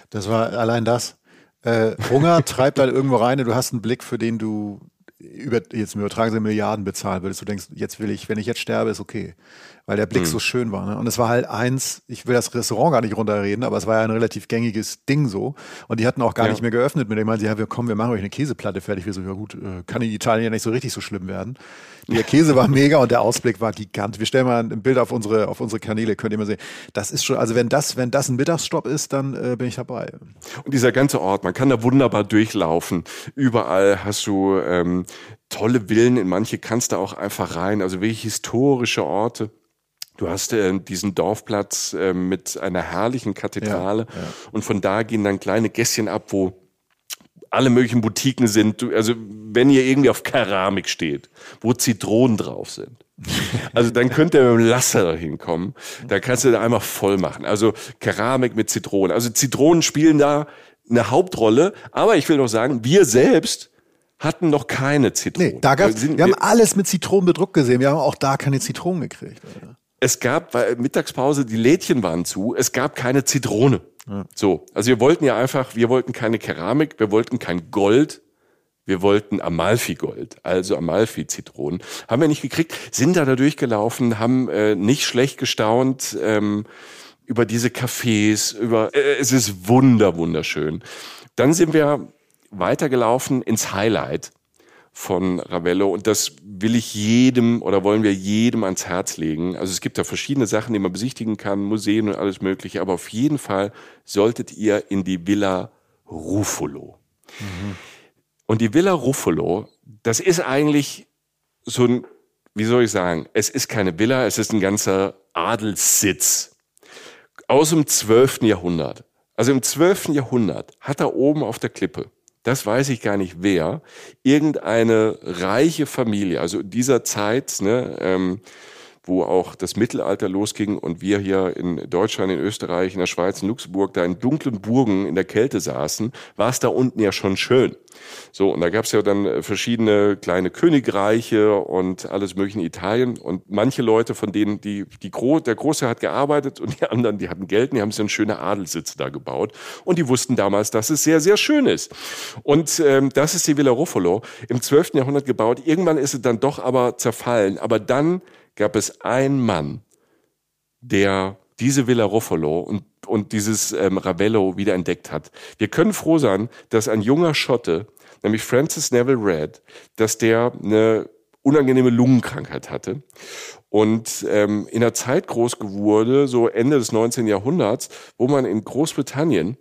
Das war allein das. Äh, Hunger treibt halt irgendwo rein du hast einen Blick, für den du über, jetzt im übertragen Sinne Milliarden bezahlen würdest. Du denkst, jetzt will ich, wenn ich jetzt sterbe, ist okay weil der Blick mhm. so schön war. Ne? Und es war halt eins, ich will das Restaurant gar nicht runterreden, aber es war ja ein relativ gängiges Ding so. Und die hatten auch gar ja. nicht mehr geöffnet mit dem, meinen sie, ja, wir kommen, wir machen euch eine Käseplatte fertig. Wir so, ja gut, äh, kann in Italien ja nicht so richtig so schlimm werden. Der Käse war mega und der Ausblick war gigantisch. Wir stellen mal ein Bild auf unsere, auf unsere Kanäle, könnt ihr mal sehen. Das ist schon, also wenn das, wenn das ein Mittagsstopp ist, dann äh, bin ich dabei. Und dieser ganze Ort, man kann da wunderbar durchlaufen. Überall hast du ähm, tolle Villen, in manche kannst du auch einfach rein. Also wirklich historische Orte. Du hast äh, diesen Dorfplatz äh, mit einer herrlichen Kathedrale ja, ja. und von da gehen dann kleine Gässchen ab, wo alle möglichen Boutiquen sind. Also wenn ihr irgendwie auf Keramik steht, wo Zitronen drauf sind. Also dann könnt ihr mit dem Lasser hinkommen. Da kannst du da einmal voll machen. Also Keramik mit Zitronen. Also Zitronen spielen da eine Hauptrolle. Aber ich will noch sagen, wir selbst hatten noch keine Zitronen. Nee, da gab's, wir, wir haben alles mit Zitronen bedruckt gesehen. Wir haben auch da keine Zitronen gekriegt. Alter es gab weil Mittagspause, die Lädchen waren zu, es gab keine Zitrone. So, also wir wollten ja einfach, wir wollten keine Keramik, wir wollten kein Gold, wir wollten Amalfi-Gold, also Amalfi-Zitronen. Haben wir nicht gekriegt, sind da da durchgelaufen, haben äh, nicht schlecht gestaunt ähm, über diese Cafés, über äh, es ist wunder wunderschön. Dann sind wir weitergelaufen ins Highlight von Ravello und das will ich jedem oder wollen wir jedem ans Herz legen. Also es gibt da verschiedene Sachen, die man besichtigen kann, Museen und alles mögliche, aber auf jeden Fall solltet ihr in die Villa Ruffolo. Mhm. Und die Villa Ruffolo, das ist eigentlich so ein, wie soll ich sagen, es ist keine Villa, es ist ein ganzer Adelssitz aus dem 12. Jahrhundert. Also im 12. Jahrhundert hat da oben auf der Klippe das weiß ich gar nicht wer, irgendeine reiche Familie, also dieser Zeit, ne, ähm, wo auch das Mittelalter losging und wir hier in Deutschland, in Österreich, in der Schweiz, in Luxemburg da in dunklen Burgen in der Kälte saßen, war es da unten ja schon schön. So, und da gab es ja dann äh, verschiedene kleine Königreiche und alles mögliche in Italien. Und manche Leute, von denen die, die Gro der Große hat gearbeitet und die anderen, die hatten Geld und die haben sich dann schöne Adelssitze da gebaut. Und die wussten damals, dass es sehr, sehr schön ist. Und ähm, das ist die Villa Ruffalo, im 12. Jahrhundert gebaut. Irgendwann ist es dann doch aber zerfallen. Aber dann gab es einen Mann, der diese Villa Ruffalo und, und dieses ähm, Ravello wieder entdeckt hat. Wir können froh sein, dass ein junger Schotte, nämlich Francis Neville Red, dass der eine unangenehme Lungenkrankheit hatte und ähm, in der Zeit groß geworden, so Ende des 19. Jahrhunderts, wo man in Großbritannien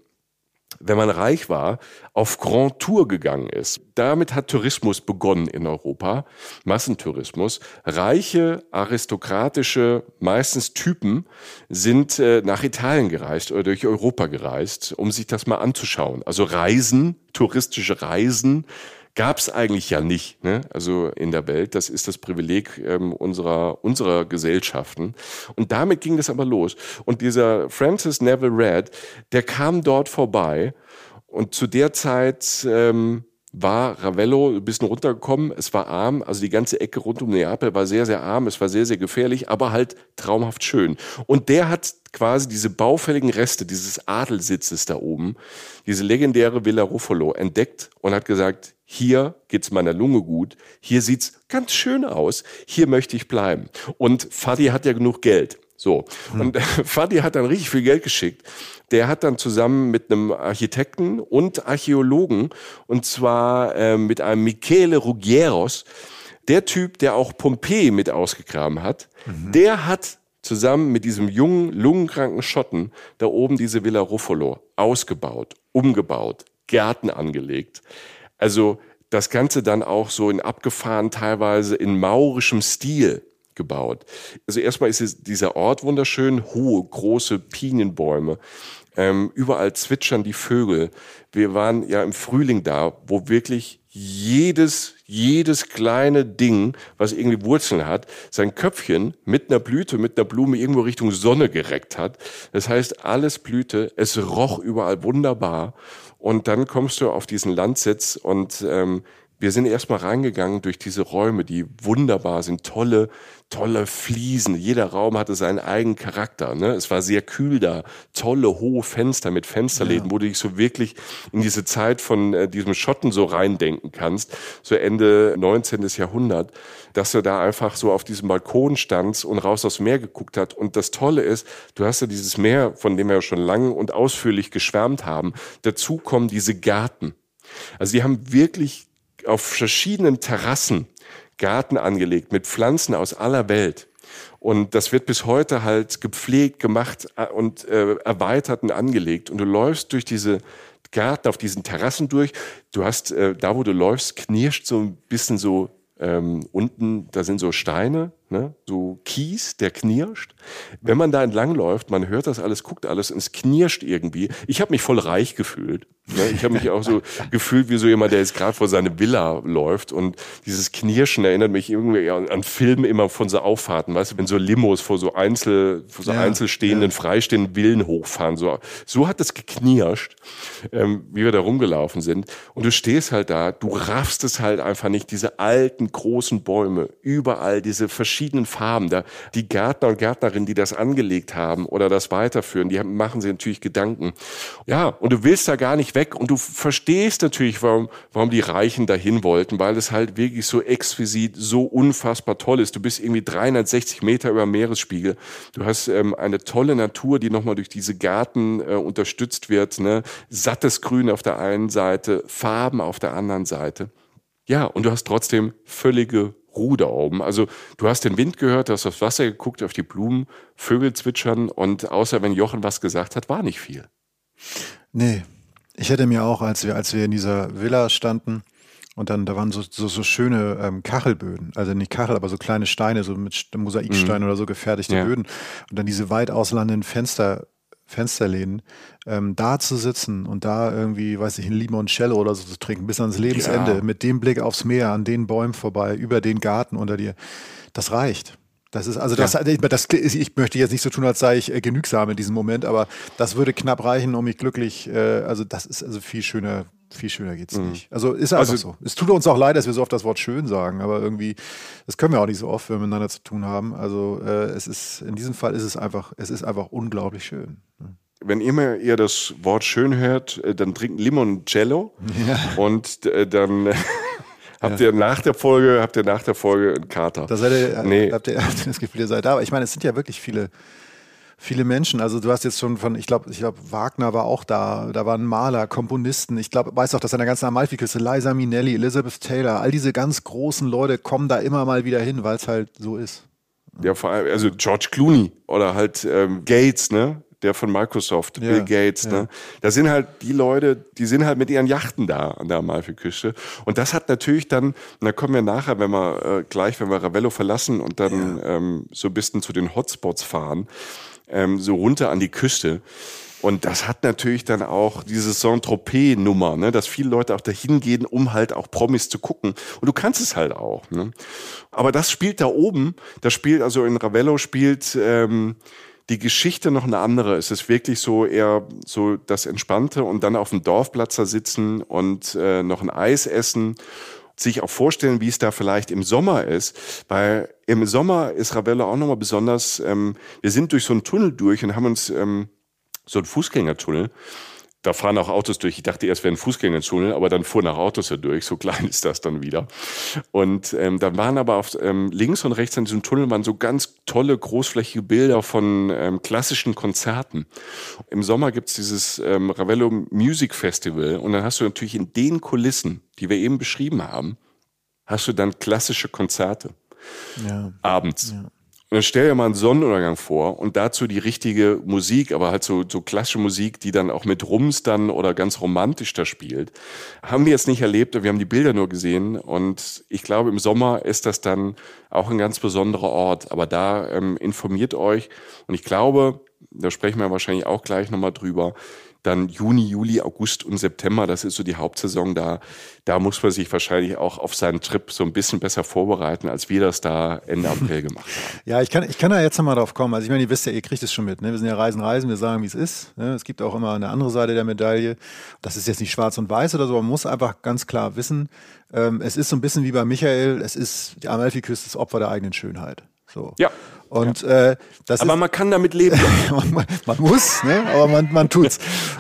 wenn man reich war, auf Grand Tour gegangen ist. Damit hat Tourismus begonnen in Europa, Massentourismus. Reiche, aristokratische, meistens Typen sind äh, nach Italien gereist oder durch Europa gereist, um sich das mal anzuschauen. Also Reisen, touristische Reisen gab es eigentlich ja nicht, ne? also in der Welt. Das ist das Privileg ähm, unserer, unserer Gesellschaften. Und damit ging das aber los. Und dieser Francis Neville Red, der kam dort vorbei und zu der Zeit ähm, war Ravello ein bisschen runtergekommen. Es war arm, also die ganze Ecke rund um Neapel war sehr, sehr arm. Es war sehr, sehr gefährlich, aber halt traumhaft schön. Und der hat quasi diese baufälligen Reste dieses Adelsitzes da oben, diese legendäre Villa Ruffalo entdeckt und hat gesagt, hier geht's meiner Lunge gut, hier sieht's ganz schön aus, hier möchte ich bleiben. Und Fadi hat ja genug Geld. So. Hm. Und Fadi hat dann richtig viel Geld geschickt. Der hat dann zusammen mit einem Architekten und Archäologen, und zwar äh, mit einem Michele Ruggieros, der Typ, der auch Pompeji mit ausgegraben hat, mhm. der hat zusammen mit diesem jungen, lungenkranken Schotten da oben diese Villa Ruffolo ausgebaut, umgebaut, Gärten angelegt. Also das Ganze dann auch so in abgefahren, teilweise in maurischem Stil gebaut. Also erstmal ist dieser Ort wunderschön, hohe, große Pinienbäume. Ähm, überall zwitschern die Vögel. Wir waren ja im Frühling da, wo wirklich jedes, jedes kleine Ding, was irgendwie Wurzeln hat, sein Köpfchen mit einer Blüte, mit einer Blume irgendwo Richtung Sonne gereckt hat. Das heißt, alles blühte, es roch überall wunderbar. Und dann kommst du auf diesen Landsitz und ähm, wir sind erstmal reingegangen durch diese Räume, die wunderbar sind, tolle, tolle Fliesen. Jeder Raum hatte seinen eigenen Charakter. Ne? Es war sehr kühl da, tolle hohe Fenster mit Fensterläden, ja. wo du dich so wirklich in diese Zeit von äh, diesem Schotten so reindenken kannst, so Ende 19. Jahrhundert, dass du da einfach so auf diesem Balkon standst und raus aufs Meer geguckt hat. Und das Tolle ist, du hast ja dieses Meer, von dem wir ja schon lange und ausführlich geschwärmt haben. Dazu kommen diese Gärten. Also die haben wirklich auf verschiedenen Terrassen Garten angelegt mit Pflanzen aus aller Welt. Und das wird bis heute halt gepflegt, gemacht äh, und äh, erweitert und angelegt. Und du läufst durch diese Gärten auf diesen Terrassen durch. Du hast, äh, da wo du läufst, knirscht so ein bisschen so ähm, unten, da sind so Steine, ne? so Kies, der knirscht. Wenn man da entlang läuft, man hört das alles, guckt alles und es knirscht irgendwie. Ich habe mich voll reich gefühlt. Ne? Ich habe mich auch so gefühlt wie so jemand, der jetzt gerade vor seine Villa läuft und dieses Knirschen erinnert mich irgendwie an, an Filme immer von so Auffahrten, weißt du, wenn so Limos vor so einzel, vor so ja, einzelstehenden, ja. freistehenden Villen hochfahren. So, so hat es geknirscht, ähm, wie wir da rumgelaufen sind. Und du stehst halt da, du raffst es halt einfach nicht, diese alten, großen Bäume, überall diese verschiedenen Farben, da die Gärtner und Gärtnerinnen, die das angelegt haben oder das weiterführen, die machen sich natürlich Gedanken. Ja, und du willst da gar nicht weg und du verstehst natürlich, warum, warum die Reichen dahin wollten, weil es halt wirklich so exquisit, so unfassbar toll ist. Du bist irgendwie 360 Meter über Meeresspiegel. Du hast ähm, eine tolle Natur, die nochmal durch diese Gärten äh, unterstützt wird. Ne? Sattes Grün auf der einen Seite, Farben auf der anderen Seite. Ja, und du hast trotzdem völlige Ruhe da oben. Also du hast den Wind gehört, du hast aufs Wasser geguckt, auf die Blumen, Vögel zwitschern und außer wenn Jochen was gesagt hat, war nicht viel. Nee, ich hätte mir auch, als wir, als wir in dieser Villa standen, und dann, da waren so, so, so schöne ähm, Kachelböden, also nicht Kachel, aber so kleine Steine, so mit Mosaiksteinen mhm. oder so gefertigte ja. Böden. Und dann diese weit auslandenden Fenster, Fensterläden, ähm, da zu sitzen und da irgendwie, weiß ich, ein Limoncello oder so zu trinken, bis ans Lebensende, ja. mit dem Blick aufs Meer, an den Bäumen vorbei, über den Garten unter dir, das reicht. Das ist also das, ja. das, ich möchte jetzt nicht so tun, als sei ich äh, genügsam in diesem Moment, aber das würde knapp reichen, um mich glücklich. Äh, also das ist also viel schöner, viel schöner geht's mhm. nicht. Also ist einfach also, so. Es tut uns auch leid, dass wir so oft das Wort schön sagen, aber irgendwie, das können wir auch nicht so oft, wenn wir miteinander zu tun haben. Also äh, es ist in diesem Fall ist es einfach, es ist einfach unglaublich schön. Wenn immer ihr das Wort schön hört, äh, dann trinkt Limoncello ja. und äh, dann Habt ihr nach der Folge, habt ihr nach der Folge einen Kater? Da seid ihr, nee. habt ihr das Gefühl, ihr seid da. Aber ich meine, es sind ja wirklich viele, viele Menschen. Also du hast jetzt schon von, ich glaube, ich glaube, Wagner war auch da. Da waren Maler, Komponisten. Ich glaube, weiß auch, dass an der ganzen Amalfi-Küste Liza Minnelli, Elizabeth Taylor, all diese ganz großen Leute kommen da immer mal wieder hin, weil es halt so ist. Ja, vor allem, also George Clooney oder halt ähm, Gates, ne? der von Microsoft, ja, Bill Gates. Ja. Ne? Da sind halt die Leute, die sind halt mit ihren Yachten da an der Amalfi-Küste. Und das hat natürlich dann, und da kommen wir nachher, wenn wir äh, gleich, wenn wir Ravello verlassen und dann ja. ähm, so ein bisschen zu den Hotspots fahren, ähm, so runter an die Küste. Und das hat natürlich dann auch diese Saint-Tropez-Nummer, ne? dass viele Leute auch dahin gehen, um halt auch Promis zu gucken. Und du kannst es halt auch. Ne? Aber das spielt da oben, das spielt, also in Ravello spielt ähm, die Geschichte noch eine andere. Es ist wirklich so eher so das Entspannte und dann auf dem Dorfplatz da sitzen und äh, noch ein Eis essen sich auch vorstellen, wie es da vielleicht im Sommer ist, weil im Sommer ist Ravello auch nochmal besonders, ähm, wir sind durch so einen Tunnel durch und haben uns ähm, so einen Fußgängertunnel da fahren auch Autos durch. Ich dachte erst wäre ein Fußgängerzone, aber dann fuhren auch Autos da durch. So klein ist das dann wieder. Und ähm, dann waren aber auf ähm, links und rechts an diesem Tunnel waren so ganz tolle großflächige Bilder von ähm, klassischen Konzerten. Im Sommer gibt's dieses ähm, Ravello Music Festival und dann hast du natürlich in den Kulissen, die wir eben beschrieben haben, hast du dann klassische Konzerte. Ja. Abends. Ja. Und dann stell dir mal einen Sonnenuntergang vor und dazu die richtige Musik, aber halt so, so klassische Musik, die dann auch mit Rums dann oder ganz romantisch da spielt. Haben wir jetzt nicht erlebt, wir haben die Bilder nur gesehen und ich glaube, im Sommer ist das dann auch ein ganz besonderer Ort. Aber da ähm, informiert euch und ich glaube, da sprechen wir wahrscheinlich auch gleich nochmal drüber, dann Juni, Juli, August und September, das ist so die Hauptsaison da. Da muss man sich wahrscheinlich auch auf seinen Trip so ein bisschen besser vorbereiten, als wir das da Ende April gemacht haben. Ja, ich kann, ich kann da jetzt nochmal drauf kommen. Also ich meine, ihr wisst ja, ihr kriegt es schon mit. Ne? Wir sind ja Reisen, Reisen, wir sagen, wie es ist. Ne? Es gibt auch immer eine andere Seite der Medaille. Das ist jetzt nicht schwarz und weiß oder so, man muss einfach ganz klar wissen, ähm, es ist so ein bisschen wie bei Michael, es ist, die Amalfi-Küste ist Opfer der eigenen Schönheit. So. Ja. Und ja. äh, das aber ist, man kann damit leben. man, man, muss, ne? aber man, man tut's.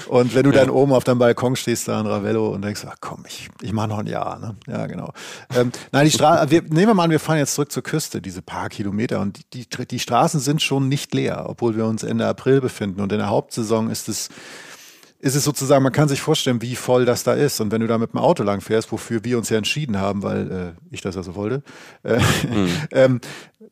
Und wenn du ja. dann oben auf deinem Balkon stehst da in Ravello und denkst, ach komm, ich, ich mache noch ein Jahr. Ne? Ja, genau. Ähm, nein, die Straße, wir, nehmen wir mal an, wir fahren jetzt zurück zur Küste, diese paar Kilometer. Und die, die, die Straßen sind schon nicht leer, obwohl wir uns Ende April befinden. Und in der Hauptsaison ist es ist es sozusagen, man kann sich vorstellen, wie voll das da ist. Und wenn du da mit dem Auto lang fährst, wofür wir uns ja entschieden haben, weil äh, ich das also wollte, äh, mhm. ähm,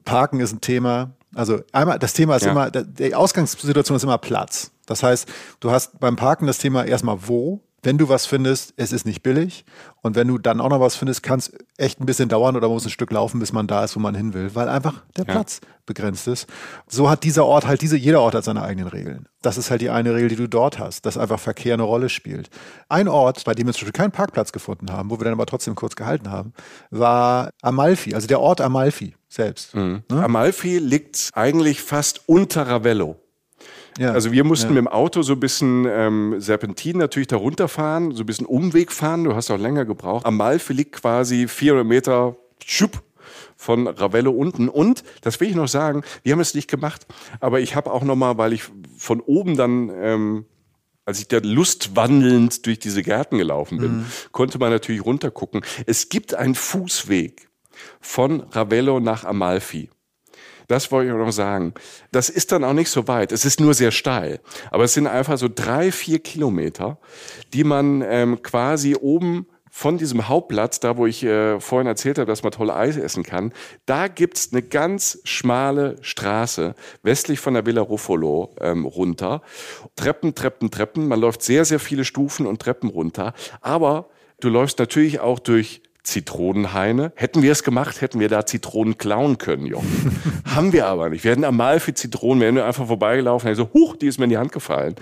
Parken ist ein Thema. Also einmal, das Thema ist ja. immer, die Ausgangssituation ist immer Platz. Das heißt, du hast beim Parken das Thema erstmal wo, wenn du was findest, es ist nicht billig. Und wenn du dann auch noch was findest, kann es echt ein bisschen dauern oder muss ein Stück laufen, bis man da ist, wo man hin will, weil einfach der ja. Platz begrenzt ist. So hat dieser Ort halt diese, jeder Ort hat seine eigenen Regeln. Das ist halt die eine Regel, die du dort hast, dass einfach Verkehr eine Rolle spielt. Ein Ort, bei dem wir zum Beispiel keinen Parkplatz gefunden haben, wo wir dann aber trotzdem kurz gehalten haben, war Amalfi, also der Ort Amalfi selbst. Mhm. Ne? Amalfi liegt eigentlich fast unter Ravello. Ja, also wir mussten ja. mit dem Auto so ein bisschen ähm, Serpentin natürlich da runterfahren, so ein bisschen Umweg fahren. Du hast auch länger gebraucht. Amalfi liegt quasi 400 Meter schupp, von Ravello unten. Und, das will ich noch sagen, wir haben es nicht gemacht, aber ich habe auch noch mal, weil ich von oben dann... Ähm, als ich da lustwandelnd durch diese Gärten gelaufen bin, mhm. konnte man natürlich runtergucken. Es gibt einen Fußweg von Ravello nach Amalfi. Das wollte ich noch sagen. Das ist dann auch nicht so weit. Es ist nur sehr steil. Aber es sind einfach so drei, vier Kilometer, die man ähm, quasi oben von diesem Hauptplatz, da wo ich äh, vorhin erzählt habe, dass man toll Eis essen kann, da gibt's eine ganz schmale Straße westlich von der Villa Ruffolo ähm, runter. Treppen, Treppen, Treppen. Man läuft sehr, sehr viele Stufen und Treppen runter. Aber du läufst natürlich auch durch Zitronenhaine. Hätten wir es gemacht, hätten wir da Zitronen klauen können, Jochen. Haben wir aber nicht. Wir hätten einmal für Zitronen, wir hätten einfach vorbeigelaufen, so, huch, die ist mir in die Hand gefallen.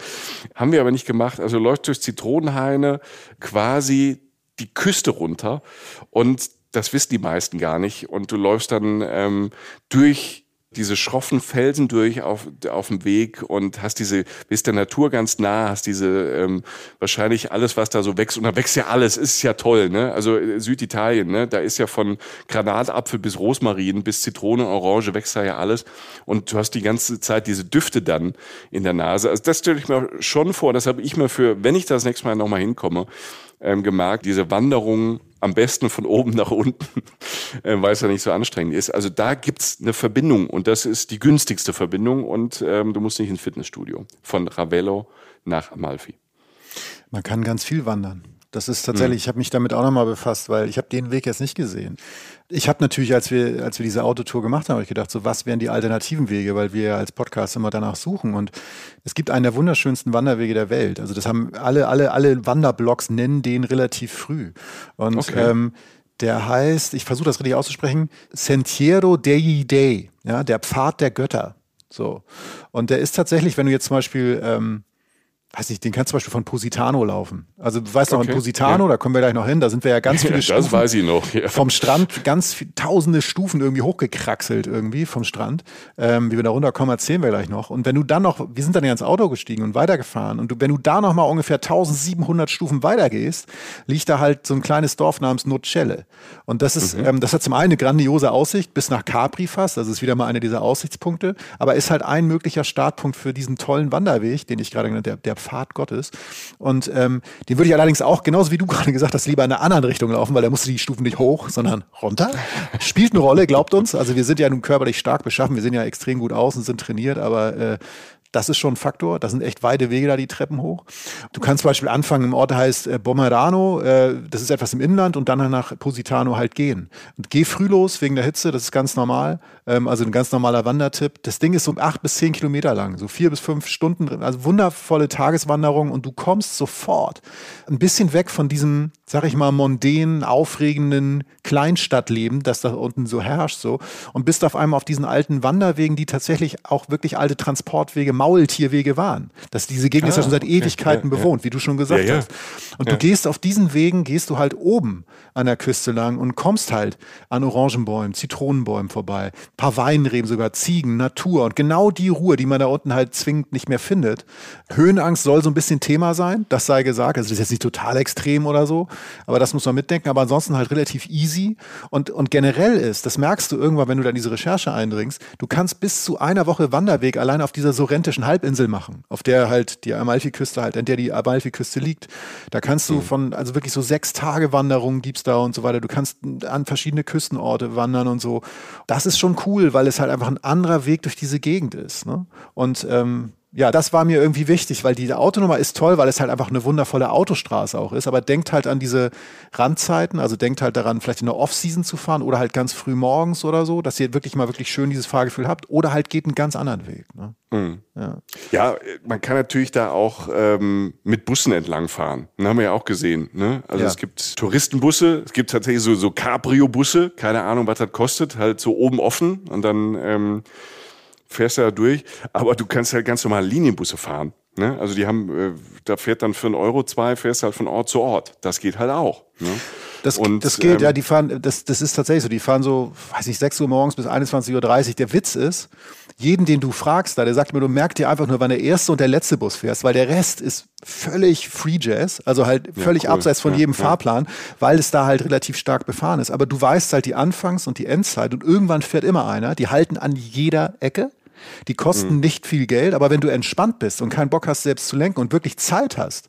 Haben wir aber nicht gemacht. Also läuft durch Zitronenhaine quasi die Küste runter und das wissen die meisten gar nicht. Und du läufst dann ähm, durch diese schroffen Felsen durch auf, auf dem Weg und hast diese, bist der Natur ganz nah, hast diese ähm, wahrscheinlich alles, was da so wächst. Und da wächst ja alles, ist ja toll, ne? Also äh, Süditalien, ne? Da ist ja von Granatapfel bis Rosmarin bis Zitrone, Orange wächst da ja alles. Und du hast die ganze Zeit diese Düfte dann in der Nase. Also das stelle ich mir schon vor. Das habe ich mir für, wenn ich das nächste Mal nochmal hinkomme, ähm, gemerkt, diese Wanderung am besten von oben nach unten, äh, weil es ja nicht so anstrengend ist. Also da gibt's eine Verbindung und das ist die günstigste Verbindung und ähm, du musst nicht ins Fitnessstudio. Von Ravello nach Amalfi. Man kann ganz viel wandern. Das ist tatsächlich, mhm. ich habe mich damit auch nochmal befasst, weil ich habe den Weg jetzt nicht gesehen. Ich habe natürlich, als wir, als wir diese Autotour gemacht haben, hab ich gedacht, so was wären die alternativen Wege, weil wir als Podcast immer danach suchen. Und es gibt einen der wunderschönsten Wanderwege der Welt. Also das haben alle, alle, alle Wanderblogs nennen den relativ früh. Und okay. ähm, der heißt, ich versuche das richtig auszusprechen, Sentiero dei Dei, ja, der Pfad der Götter. So. Und der ist tatsächlich, wenn du jetzt zum Beispiel ähm, weiß nicht, den kannst du zum Beispiel von Positano laufen. Also du weißt noch, okay. in Positano, ja. da kommen wir gleich noch hin, da sind wir ja ganz viele Stufen. Das weiß ich noch, ja. Vom Strand, ganz viel, tausende Stufen irgendwie hochgekraxelt irgendwie vom Strand. Ähm, wie wir da runterkommen, erzählen wir gleich noch. Und wenn du dann noch, wir sind dann ja ins Auto gestiegen und weitergefahren und du, wenn du da noch mal ungefähr 1700 Stufen weitergehst, liegt da halt so ein kleines Dorf namens Nocelle. Und das ist, mhm. ähm, das hat zum einen eine grandiose Aussicht bis nach Capri fast, das ist wieder mal einer dieser Aussichtspunkte, aber ist halt ein möglicher Startpunkt für diesen tollen Wanderweg, den ich gerade genannt habe, der, Pfad Gottes. Und ähm, den würde ich allerdings auch, genauso wie du gerade gesagt hast, lieber in einer anderen Richtung laufen, weil da musst du die Stufen nicht hoch, sondern runter. Spielt eine Rolle, glaubt uns. Also wir sind ja nun körperlich stark beschaffen, wir sehen ja extrem gut aus und sind trainiert, aber äh, das ist schon ein Faktor. Da sind echt weite Wege da die Treppen hoch. Du kannst zum Beispiel anfangen, im Ort heißt äh, Bomerano, äh, das ist etwas im Inland und dann nach Positano halt gehen. Und geh früh los wegen der Hitze, das ist ganz normal. Ähm, also ein ganz normaler Wandertipp. Das Ding ist so acht bis zehn Kilometer lang, so vier bis fünf Stunden, also wundervolle Tageswanderung und du kommst sofort ein bisschen weg von diesem, sag ich mal, mondänen, aufregenden Kleinstadtleben, das da unten so herrscht so und bist auf einmal auf diesen alten Wanderwegen, die tatsächlich auch wirklich alte Transportwege Maultierwege waren. Das, diese Gegend ah, ist ja schon seit Ewigkeiten ja, bewohnt, ja. wie du schon gesagt hast. Und du gehst auf diesen Wegen, gehst du halt oben an der Küste lang und kommst halt an Orangenbäumen, Zitronenbäumen vorbei, paar Weinreben sogar, Ziegen, Natur und genau die Ruhe, die man da unten halt zwingend nicht mehr findet. Höhenangst soll so ein bisschen Thema sein, das sei gesagt. Also das ist jetzt nicht total extrem oder so, aber das muss man mitdenken. Aber ansonsten halt relativ easy und, und generell ist, das merkst du irgendwann, wenn du da in diese Recherche eindringst, du kannst bis zu einer Woche Wanderweg allein auf dieser Sorrentischen Halbinsel machen, auf der halt die Amalfiküste halt, an der die Amalfiküste liegt. Da kannst du mhm. von, also wirklich so sechs Tage Wanderungen gibt's da und so weiter. Du kannst an verschiedene Küstenorte wandern und so. Das ist schon cool, weil es halt einfach ein anderer Weg durch diese Gegend ist. Ne? Und ähm, ja, das war mir irgendwie wichtig, weil die Autonummer ist toll, weil es halt einfach eine wundervolle Autostraße auch ist. Aber denkt halt an diese Randzeiten, also denkt halt daran, vielleicht in der Off-Season zu fahren oder halt ganz früh morgens oder so, dass ihr wirklich mal wirklich schön dieses Fahrgefühl habt. Oder halt geht einen ganz anderen Weg. Ne? Mhm. Ja. ja. man kann natürlich da auch ähm, mit Bussen entlang fahren. Das haben wir ja auch gesehen. Ne? Also ja. es gibt Touristenbusse, es gibt tatsächlich so, so Cabrio-Busse, keine Ahnung, was das kostet, halt so oben offen und dann ähm, fährst du da durch, aber du kannst halt ganz normal Linienbusse fahren. Ne? Also die haben, äh, da fährt dann für einen Euro zwei, fährst halt von Ort zu Ort. Das geht halt auch. Ne? Das, und, das geht, ähm, ja, die fahren, das, das ist tatsächlich so, die fahren so, weiß ich, 6 Uhr morgens bis 21.30 Uhr. Der Witz ist, jeden, den du fragst, da, der sagt mir, du merkst dir einfach nur, wann der erste und der letzte Bus fährst, weil der Rest ist völlig Free Jazz, also halt völlig ja, cool. abseits von ja, jedem ja. Fahrplan, weil es da halt relativ stark befahren ist. Aber du weißt halt die Anfangs- und die Endzeit und irgendwann fährt immer einer, die halten an jeder Ecke die kosten mhm. nicht viel Geld, aber wenn du entspannt bist und keinen Bock hast, selbst zu lenken und wirklich Zeit hast,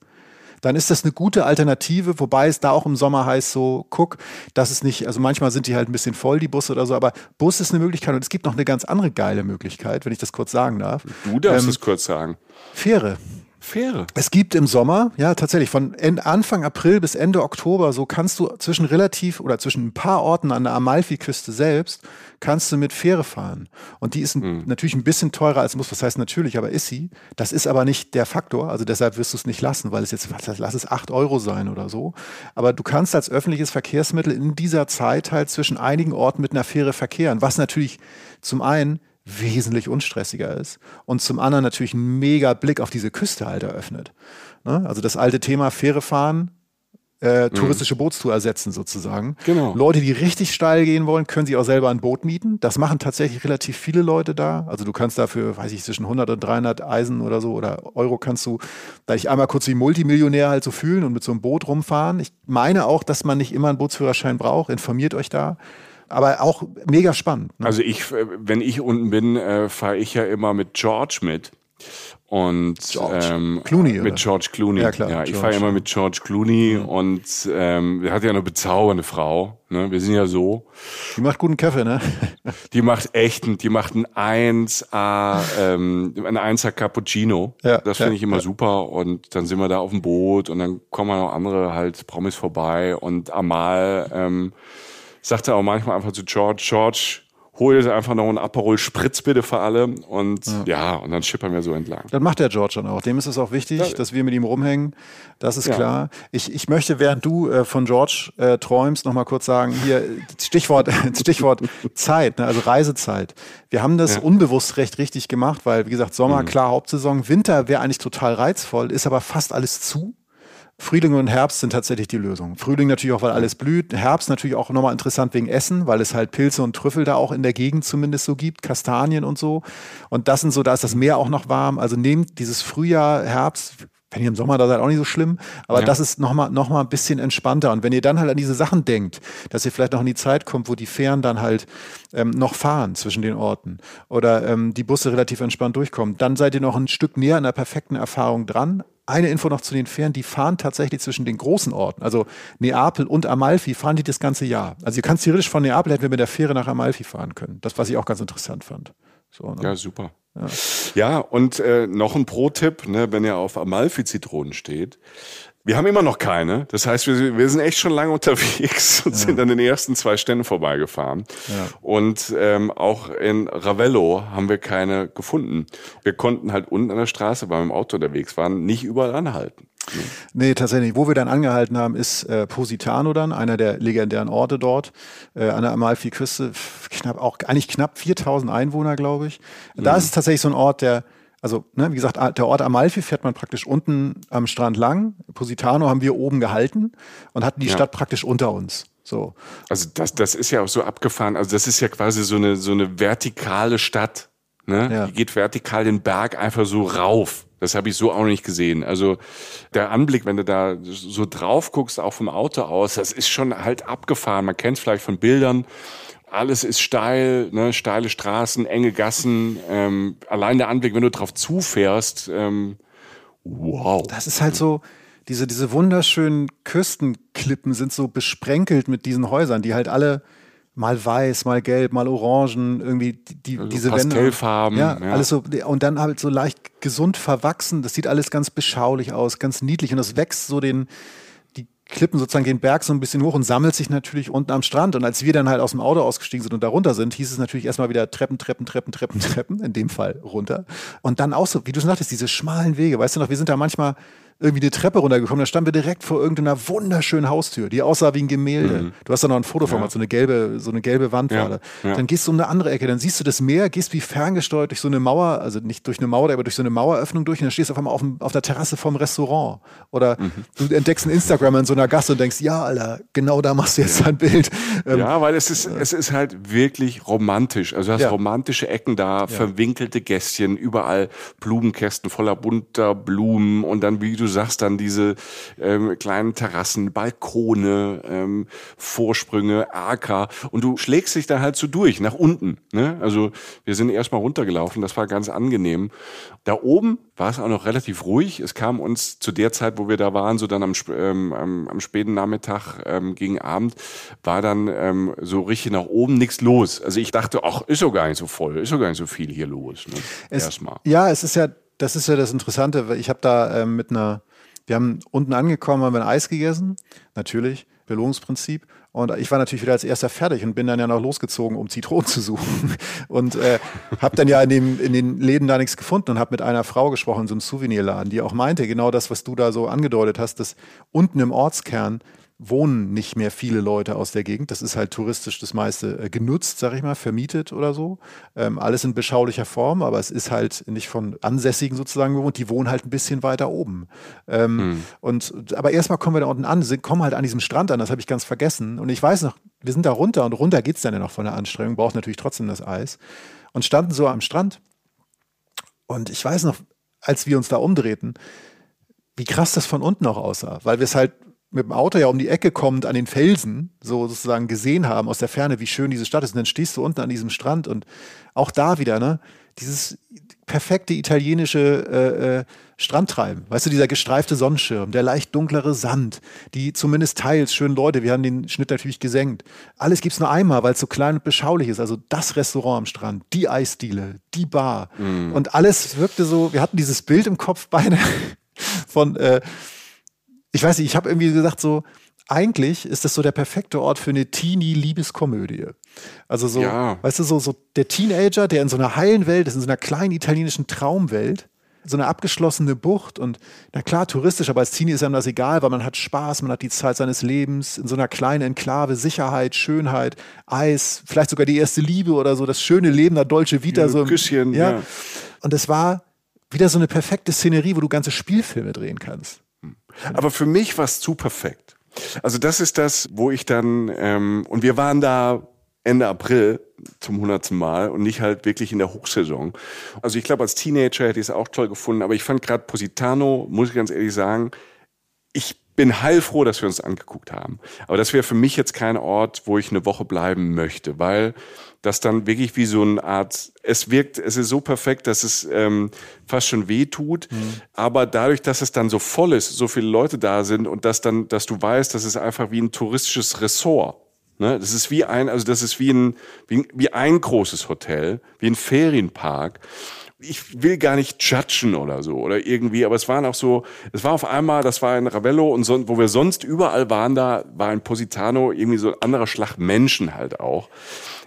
dann ist das eine gute Alternative, wobei es da auch im Sommer heißt so, guck, das ist nicht, also manchmal sind die halt ein bisschen voll, die Busse oder so, aber Bus ist eine Möglichkeit und es gibt noch eine ganz andere geile Möglichkeit, wenn ich das kurz sagen darf. Du darfst ähm, es kurz sagen. Fähre. Fähre. Es gibt im Sommer, ja tatsächlich, von Anfang April bis Ende Oktober, so kannst du zwischen relativ oder zwischen ein paar Orten an der Amalfiküste selbst, kannst du mit Fähre fahren. Und die ist mhm. natürlich ein bisschen teurer als muss, was heißt natürlich, aber ist sie. Das ist aber nicht der Faktor, also deshalb wirst du es nicht lassen, weil es jetzt, was, lass es acht Euro sein oder so. Aber du kannst als öffentliches Verkehrsmittel in dieser Zeit halt zwischen einigen Orten mit einer Fähre verkehren, was natürlich zum einen wesentlich unstressiger ist und zum anderen natürlich einen mega Blick auf diese Küste halt eröffnet. Ne? Also das alte Thema Fähre fahren äh, touristische mhm. Bootstour ersetzen sozusagen. Genau. Leute, die richtig steil gehen wollen, können sich auch selber ein Boot mieten. Das machen tatsächlich relativ viele Leute da. Also du kannst dafür, weiß ich, zwischen 100 und 300 Eisen oder so oder Euro kannst du da ich einmal kurz wie Multimillionär halt so fühlen und mit so einem Boot rumfahren. Ich meine auch, dass man nicht immer einen Bootsführerschein braucht. Informiert euch da aber auch mega spannend. Ne? Also ich, äh, wenn ich unten bin, äh, fahre ich ja immer mit George mit. Und George. Ähm, Clooney, mit? George Clooney. Ja, klar. Ja, ich fahre immer mit George Clooney mhm. und ähm, er hat ja eine bezaubernde Frau. Ne? Wir sind ja so. Die macht guten Kaffee, ne? Die macht echt, die macht ein 1A, ähm, ein 1A Cappuccino. Ja, das finde ja, ich immer ja. super. Und dann sind wir da auf dem Boot und dann kommen noch andere halt Promis vorbei und Amal ähm, sagt er auch manchmal einfach zu George, George, hol jetzt einfach noch einen Aperol Spritz bitte für alle und ja, ja und dann schippern wir so entlang. Das macht der George dann auch. Dem ist es auch wichtig, ja. dass wir mit ihm rumhängen. Das ist ja. klar. Ich, ich möchte, während du äh, von George äh, träumst, nochmal kurz sagen, hier Stichwort, Stichwort Zeit, ne, also Reisezeit. Wir haben das unbewusst recht richtig gemacht, weil, wie gesagt, Sommer, mhm. klar, Hauptsaison, Winter wäre eigentlich total reizvoll, ist aber fast alles zu. Frühling und Herbst sind tatsächlich die Lösung. Frühling natürlich auch, weil alles blüht. Herbst natürlich auch nochmal interessant wegen Essen, weil es halt Pilze und Trüffel da auch in der Gegend zumindest so gibt, Kastanien und so. Und das sind so, da ist das Meer auch noch warm. Also nehmt dieses Frühjahr, Herbst, wenn ihr im Sommer da seid, auch nicht so schlimm. Aber ja. das ist nochmal noch mal ein bisschen entspannter. Und wenn ihr dann halt an diese Sachen denkt, dass ihr vielleicht noch in die Zeit kommt, wo die Fähren dann halt ähm, noch fahren zwischen den Orten oder ähm, die Busse relativ entspannt durchkommen, dann seid ihr noch ein Stück näher an der perfekten Erfahrung dran. Eine Info noch zu den Fähren, die fahren tatsächlich zwischen den großen Orten, also Neapel und Amalfi, fahren die das ganze Jahr. Also ihr kannst theoretisch von Neapel hätten wir mit der Fähre nach Amalfi fahren können. Das, was ich auch ganz interessant fand. So, ne? Ja, super. Ja, ja und äh, noch ein Pro-Tipp, ne, wenn ihr auf Amalfi-Zitronen steht. Wir haben immer noch keine. Das heißt, wir, wir sind echt schon lange unterwegs und ja. sind an den ersten zwei Ständen vorbeigefahren. Ja. Und ähm, auch in Ravello haben wir keine gefunden. Wir konnten halt unten an der Straße, weil wir im Auto unterwegs waren, nicht überall anhalten. Nee, tatsächlich. Wo wir dann angehalten haben, ist äh, Positano dann, einer der legendären Orte dort, äh, an der Amalfi-Küste. Knapp, auch eigentlich knapp 4000 Einwohner, glaube ich. Da mhm. ist es tatsächlich so ein Ort, der, also, ne, wie gesagt, der Ort Amalfi fährt man praktisch unten am Strand lang. Positano haben wir oben gehalten und hatten die ja. Stadt praktisch unter uns. So. Also das, das ist ja auch so abgefahren. Also das ist ja quasi so eine, so eine vertikale Stadt. Ne? Ja. Die geht vertikal den Berg einfach so rauf. Das habe ich so auch nicht gesehen. Also der Anblick, wenn du da so drauf guckst, auch vom Auto aus, das ist schon halt abgefahren. Man kennt es vielleicht von Bildern. Alles ist steil, ne? steile Straßen, enge Gassen. Ähm, allein der Anblick, wenn du drauf zufährst, ähm, wow. Das ist halt so, diese, diese wunderschönen Küstenklippen sind so besprenkelt mit diesen Häusern, die halt alle mal weiß, mal gelb, mal orangen, irgendwie die, also diese Pastellfarben. Ja, ja, alles so und dann halt so leicht gesund verwachsen. Das sieht alles ganz beschaulich aus, ganz niedlich und das wächst so den die Klippen sozusagen den Berg so ein bisschen hoch und sammelt sich natürlich unten am Strand. Und als wir dann halt aus dem Auto ausgestiegen sind und da runter sind, hieß es natürlich erstmal wieder Treppen, Treppen, Treppen, Treppen, Treppen, in dem Fall runter. Und dann auch so, wie du sagtest, diese schmalen Wege. Weißt du noch, wir sind da manchmal irgendwie eine Treppe runtergekommen, da standen wir direkt vor irgendeiner wunderschönen Haustür, die aussah wie ein Gemälde. Mhm. Du hast da noch ein Foto von, ja. so eine gelbe, so eine gelbe Wand ja. war da. Ja. Dann gehst du um eine andere Ecke, dann siehst du das Meer, gehst wie ferngesteuert durch so eine Mauer, also nicht durch eine Mauer, aber durch so eine Maueröffnung durch und dann stehst du auf einmal auf, auf der Terrasse vom Restaurant. Oder mhm. du entdeckst einen Instagram in so einer Gasse und denkst, ja, Alter, genau da machst du jetzt ein Bild. Ähm, ja, weil es ist, es ist halt wirklich romantisch. Also du hast romantische Ecken da, verwinkelte Gästchen, überall Blumenkästen voller bunter Blumen und dann, wie du sagst, dann diese ähm, kleinen Terrassen, Balkone, ähm, Vorsprünge, Acker und du schlägst dich da halt so durch, nach unten. Ne? Also wir sind erstmal runtergelaufen, das war ganz angenehm. Da oben war es auch noch relativ ruhig. Es kam uns zu der Zeit, wo wir da waren, so dann am, ähm, am, am späten Nachmittag ähm, gegen Abend, war dann ähm, so richtig nach oben nichts los. Also ich dachte, ach, ist doch gar nicht so voll, ist doch gar nicht so viel hier los. Ne? Erstmal. Ja, es ist ja, das ist ja das Interessante. Ich habe da ähm, mit einer wir haben unten angekommen, haben ein Eis gegessen, natürlich, Belohnungsprinzip. Und ich war natürlich wieder als erster fertig und bin dann ja noch losgezogen, um Zitronen zu suchen. Und äh, habe dann ja in, dem, in den Läden da nichts gefunden und habe mit einer Frau gesprochen so einem Souvenirladen, die auch meinte, genau das, was du da so angedeutet hast, dass unten im Ortskern wohnen nicht mehr viele Leute aus der Gegend. Das ist halt touristisch das meiste äh, genutzt, sag ich mal, vermietet oder so. Ähm, alles in beschaulicher Form, aber es ist halt nicht von Ansässigen sozusagen gewohnt. Die wohnen halt ein bisschen weiter oben. Ähm, mhm. und, aber erstmal kommen wir da unten an, sind, kommen halt an diesem Strand an, das habe ich ganz vergessen. Und ich weiß noch, wir sind da runter und runter geht es dann ja noch von der Anstrengung, braucht natürlich trotzdem das Eis. Und standen so am Strand. Und ich weiß noch, als wir uns da umdrehten, wie krass das von unten auch aussah, weil wir es halt mit dem Auto ja um die Ecke kommend an den Felsen so sozusagen gesehen haben aus der Ferne, wie schön diese Stadt ist. Und dann stehst du unten an diesem Strand und auch da wieder, ne, dieses perfekte italienische äh, äh, Strandtreiben. Weißt du, dieser gestreifte Sonnenschirm, der leicht dunklere Sand, die zumindest teils schönen Leute, wir haben den Schnitt natürlich gesenkt. Alles gibt's nur einmal, weil es so klein und beschaulich ist. Also das Restaurant am Strand, die Eisdiele, die Bar. Mm. Und alles wirkte so, wir hatten dieses Bild im Kopf beide von äh, ich weiß nicht, ich habe irgendwie gesagt so, eigentlich ist das so der perfekte Ort für eine Teenie-Liebeskomödie. Also so, ja. weißt du, so, so der Teenager, der in so einer heilen Welt ist, in so einer kleinen italienischen Traumwelt, so eine abgeschlossene Bucht und na klar, touristisch, aber als Teenie ist einem das egal, weil man hat Spaß, man hat die Zeit seines Lebens in so einer kleinen Enklave, Sicherheit, Schönheit, Eis, vielleicht sogar die erste Liebe oder so, das schöne Leben der Dolce Vita. Ja, so ein Küsschen, ja. ja. Und es war wieder so eine perfekte Szenerie, wo du ganze Spielfilme drehen kannst. Aber für mich war es zu perfekt. Also das ist das, wo ich dann, ähm, und wir waren da Ende April zum hundertsten Mal und nicht halt wirklich in der Hochsaison. Also ich glaube, als Teenager hätte ich es auch toll gefunden, aber ich fand gerade Positano, muss ich ganz ehrlich sagen, ich bin heilfroh, dass wir uns angeguckt haben. Aber das wäre für mich jetzt kein Ort, wo ich eine Woche bleiben möchte, weil das dann wirklich wie so eine Art, es wirkt, es ist so perfekt, dass es ähm, fast schon weh tut. Mhm. Aber dadurch, dass es dann so voll ist, so viele Leute da sind und dass dann, dass du weißt, das ist einfach wie ein touristisches Ressort. Ne? Das ist wie ein, also das ist wie ein, wie, wie ein großes Hotel, wie ein Ferienpark ich will gar nicht judgen oder so oder irgendwie, aber es waren auch so, es war auf einmal, das war in Ravello und so, wo wir sonst überall waren, da war in Positano irgendwie so ein anderer Schlag Menschen halt auch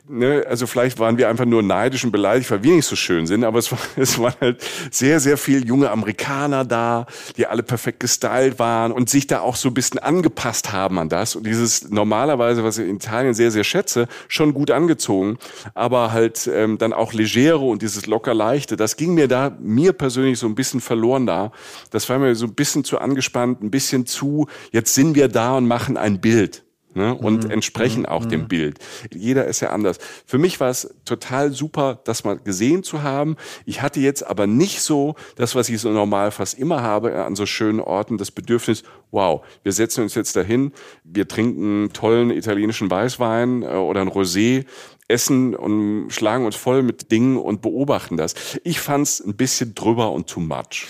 ne, also vielleicht waren wir einfach nur neidisch und beleidigt, weil wir nicht so schön sind, aber es, war, es waren halt sehr, sehr viele junge Amerikaner da, die alle perfekt gestylt waren und sich da auch so ein bisschen angepasst haben an das und dieses normalerweise, was ich in Italien sehr, sehr schätze, schon gut angezogen, aber halt ähm, dann auch legere und dieses locker leichte, das ging mir da, mir persönlich so ein bisschen verloren da. Das war mir so ein bisschen zu angespannt, ein bisschen zu, jetzt sind wir da und machen ein Bild ne? und mhm. entsprechen auch mhm. dem Bild. Jeder ist ja anders. Für mich war es total super, das mal gesehen zu haben. Ich hatte jetzt aber nicht so das, was ich so normal fast immer habe an so schönen Orten, das Bedürfnis, wow, wir setzen uns jetzt dahin, wir trinken tollen italienischen Weißwein äh, oder ein Rosé, essen und schlagen uns voll mit Dingen und beobachten das. Ich fand es ein bisschen drüber und too much.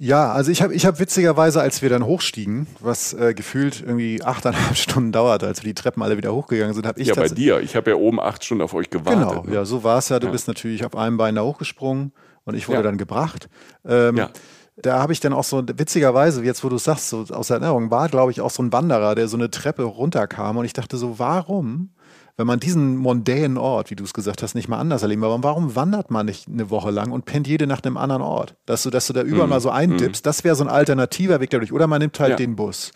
Ja, also ich habe ich hab witzigerweise, als wir dann hochstiegen, was äh, gefühlt irgendwie achteinhalb Stunden dauerte, als wir die Treppen alle wieder hochgegangen sind, habe ich Ja, bei dir. Ich habe ja oben acht Stunden auf euch gewartet. Genau, ne? ja, so war es ja. Du ja. bist natürlich auf einem Bein da hochgesprungen und ich wurde ja. dann gebracht. Ähm, ja. Da habe ich dann auch so, witzigerweise, jetzt wo du sagst, so aus Erinnerung, war, glaube ich, auch so ein Wanderer, der so eine Treppe runterkam und ich dachte so, warum wenn man diesen mondänen Ort, wie du es gesagt hast, nicht mal anders erleben, aber warum wandert man nicht eine Woche lang und pennt jede Nacht einem anderen Ort? Dass du, dass du da überall mm. mal so eindippst, mm. das wäre so ein alternativer Weg dadurch. Oder man nimmt halt ja. den Bus.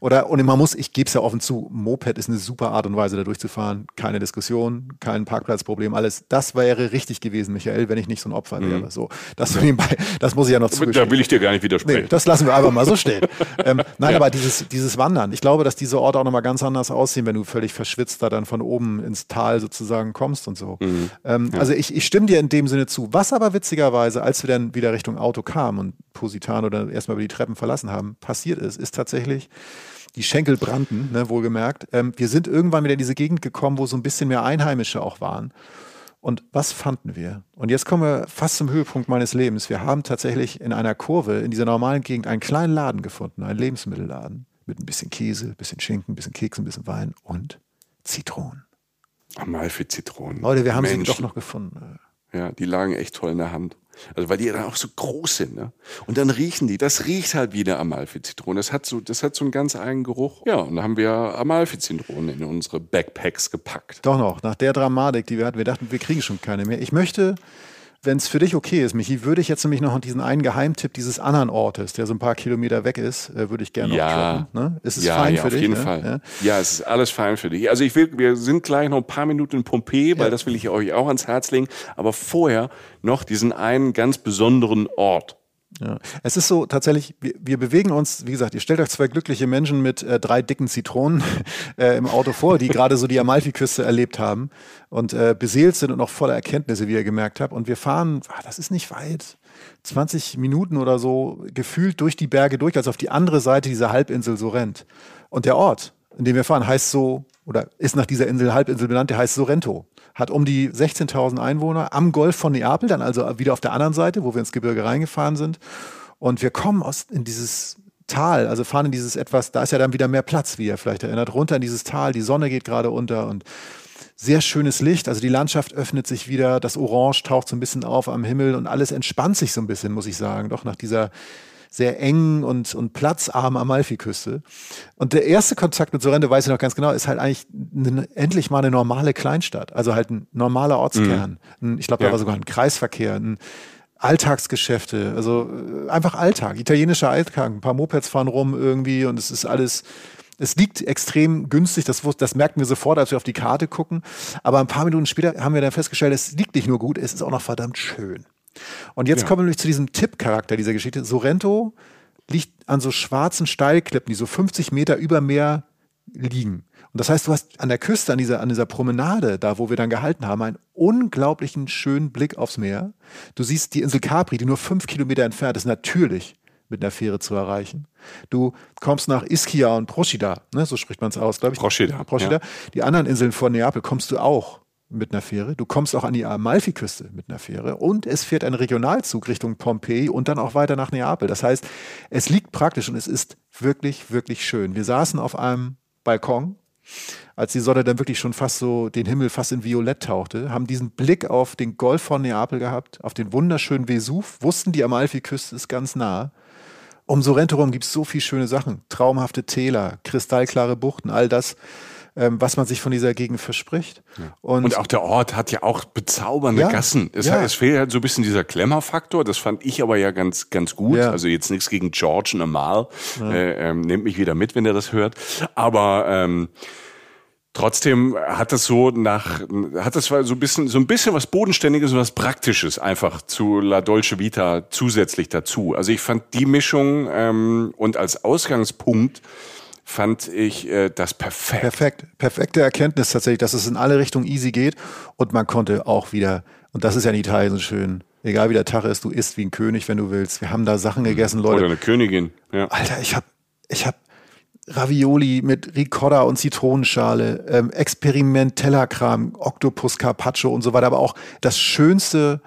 Oder, und man muss, ich gebe es ja offen zu, Moped ist eine super Art und Weise, da durchzufahren. Keine Diskussion, kein Parkplatzproblem, alles. Das wäre richtig gewesen, Michael, wenn ich nicht so ein Opfer mm. wäre. So, das, nebenbei, das muss ich ja noch zugestehen. Da will ich dir gar nicht widersprechen. Nee, das lassen wir einfach mal so stehen. ähm, nein, ja. aber dieses, dieses Wandern, ich glaube, dass diese Orte auch nochmal ganz anders aussehen, wenn du völlig verschwitzt da dann von oben ins Tal sozusagen kommst und so. Mhm. Ähm, ja. Also ich, ich stimme dir in dem Sinne zu. Was aber witzigerweise, als wir dann wieder Richtung Auto kamen und Positano dann erstmal über die Treppen verlassen haben, passiert ist, ist tatsächlich, die Schenkel brannten, ne, wohlgemerkt. Ähm, wir sind irgendwann wieder in diese Gegend gekommen, wo so ein bisschen mehr Einheimische auch waren. Und was fanden wir? Und jetzt kommen wir fast zum Höhepunkt meines Lebens. Wir haben tatsächlich in einer Kurve in dieser normalen Gegend einen kleinen Laden gefunden, einen Lebensmittelladen mit ein bisschen Käse, ein bisschen Schinken, ein bisschen Keks, ein bisschen Wein und Zitronen. Amalfi-Zitronen. Leute, wir haben Menschen. sie doch noch gefunden. Ja, die lagen echt toll in der Hand. Also weil die dann auch so groß sind, ne? Und dann riechen die, das riecht halt wie eine Amalfi-Zitrone. Das hat so, das hat so einen ganz eigenen Geruch. Ja, und dann haben wir Amalfi-Zitronen in unsere Backpacks gepackt. Doch noch, nach der Dramatik, die wir hatten, wir dachten, wir kriegen schon keine mehr. Ich möchte Wenn es für dich okay ist, Michi, würde ich jetzt nämlich noch diesen einen Geheimtipp dieses anderen Ortes, der so ein paar Kilometer weg ist, äh, würde ich gerne ja. noch droppen. Ne? Ist es ja, fein ja, für auf dich? Auf jeden ne? Fall. Ja? ja? es ist alles fein für dich. Also ich will, wir sind gleich noch ein paar Minuten in Pompeji, weil das will ich euch auch ans Herz legen. Aber vorher noch diesen einen ganz besonderen Ort. Ja. Es ist so tatsächlich, wir, wir, bewegen uns, wie gesagt, ihr stellt euch zwei glückliche Menschen mit äh, drei dicken Zitronen äh, im Auto vor, die gerade so die Amalfiküste erlebt haben und äh, beseelt sind und noch voller Erkenntnisse, wie ihr gemerkt habt. Und wir fahren, ach, das ist nicht weit, 20 Minuten oder so, gefühlt durch die Berge durch, als auf die andere Seite dieser Halbinsel so rennt. Und der Ort, in dem wir fahren, heißt so, oder ist nach dieser Insel, Halbinsel benannt, der heißt Sorrento. Hat um die 16.000 Einwohner am Golf von Neapel, dann also wieder auf der anderen Seite, wo wir ins Gebirge reingefahren sind. Und wir kommen aus, in dieses Tal, also fahren in dieses etwas, da ist ja dann wieder mehr Platz, wie ihr vielleicht erinnert, runter in dieses Tal, die Sonne geht gerade unter und sehr schönes Licht, also die Landschaft öffnet sich wieder, das Orange taucht so ein bisschen auf am Himmel und alles entspannt sich so ein bisschen, muss ich sagen, doch nach dieser sehr engen und, und platzarmen Amalfiküste. Und der erste Kontakt mit Sorrento, weiß ich noch ganz genau, ist halt eigentlich eine, endlich mal eine normale Kleinstadt. Also halt ein normaler Ortskern. Mhm. Ich glaube, da ja. war sogar ein Kreisverkehr, ein Alltagsgeschäfte, also äh, einfach Alltag, italienischer Alltag. Ein paar Mopeds fahren rum irgendwie und es ist alles es liegt extrem günstig, das, das merken wir sofort, als wir auf die Karte gucken. Aber ein paar Minuten später haben wir dann festgestellt, es liegt nicht nur gut, es ist auch noch verdammt schön. Und jetzt ja. kommen wir nämlich zu diesem Tippcharakter dieser Geschichte. Sorrento liegt an so schwarzen Steilklippen, die so 50 Meter über Meer liegen. Und das heißt, du hast an der Küste, an dieser, an dieser Promenade, da wo wir dann gehalten haben, einen unglaublichen schönen Blick aufs Meer. Du siehst die Insel Capri, die nur fünf Kilometer entfernt ist, natürlich mit einer Fähre zu erreichen. Du kommst nach Ischia und Procida, ne, so spricht man es aus, glaube ich. Procida. Procida. Ja. Die anderen Inseln vor Neapel kommst du auch mit einer Fähre. Du kommst auch an die Amalfiküste mit einer Fähre und es fährt ein Regionalzug Richtung Pompeji und dann auch weiter nach Neapel. Das heißt, es liegt praktisch und es ist wirklich, wirklich schön. Wir saßen auf einem Balkon, als die Sonne dann wirklich schon fast so den Himmel fast in Violett tauchte, haben diesen Blick auf den Golf von Neapel gehabt, auf den wunderschönen Vesuv, wussten, die Amalfiküste ist ganz nah. Um Sorrento rum gibt es so viele schöne Sachen. Traumhafte Täler, kristallklare Buchten, all das ähm, was man sich von dieser Gegend verspricht. Ja. Und, und, auch der Ort hat ja auch bezaubernde ja, Gassen. Es, ja. es fehlt halt so ein bisschen dieser Klemmerfaktor. Das fand ich aber ja ganz, ganz gut. Also jetzt nichts gegen George und Amal. Äh, ähm, nehmt mich wieder mit, wenn ihr das hört. Aber ähm, Trotzdem hat das so nach, hat das so ein bisschen, so ein bisschen was Bodenständiges und was Praktisches einfach zu La Dolce Vita zusätzlich dazu. Also ich fand die Mischung ähm, und als Ausgangspunkt fand ich äh, das perfekt. Perfekt. Perfekte Erkenntnis tatsächlich, dass es in alle Richtungen easy geht und man konnte auch wieder, und das ist ja in Italien so schön, egal wie der Tag ist, du isst wie ein König, wenn du willst. Wir haben da Sachen mhm. gegessen, Leute. Oder eine Königin, ja. Alter, ich hab, ich hab Ravioli mit Ricotta und Zitronenschale, ähm, experimenteller Kram, Octopus Carpaccio und so weiter, aber auch das Schönste,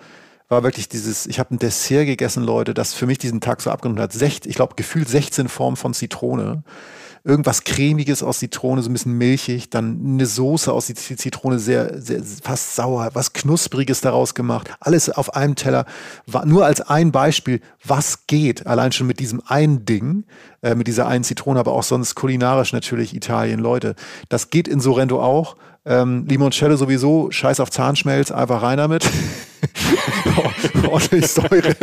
war wirklich dieses, ich habe ein Dessert gegessen, Leute, das für mich diesen Tag so abgenommen hat. Sech, ich glaube, gefühlt 16 Formen von Zitrone irgendwas cremiges aus Zitrone, so ein bisschen milchig, dann eine Soße aus Zitrone, sehr, sehr fast sauer, was knuspriges daraus gemacht, alles auf einem Teller. Nur als ein Beispiel, was geht, allein schon mit diesem einen Ding, äh, mit dieser einen Zitrone, aber auch sonst kulinarisch natürlich Italien, Leute. Das geht in Sorrento auch. Ähm, Limoncello sowieso, scheiß auf Zahnschmelz, einfach rein damit. Ordentlich Säure.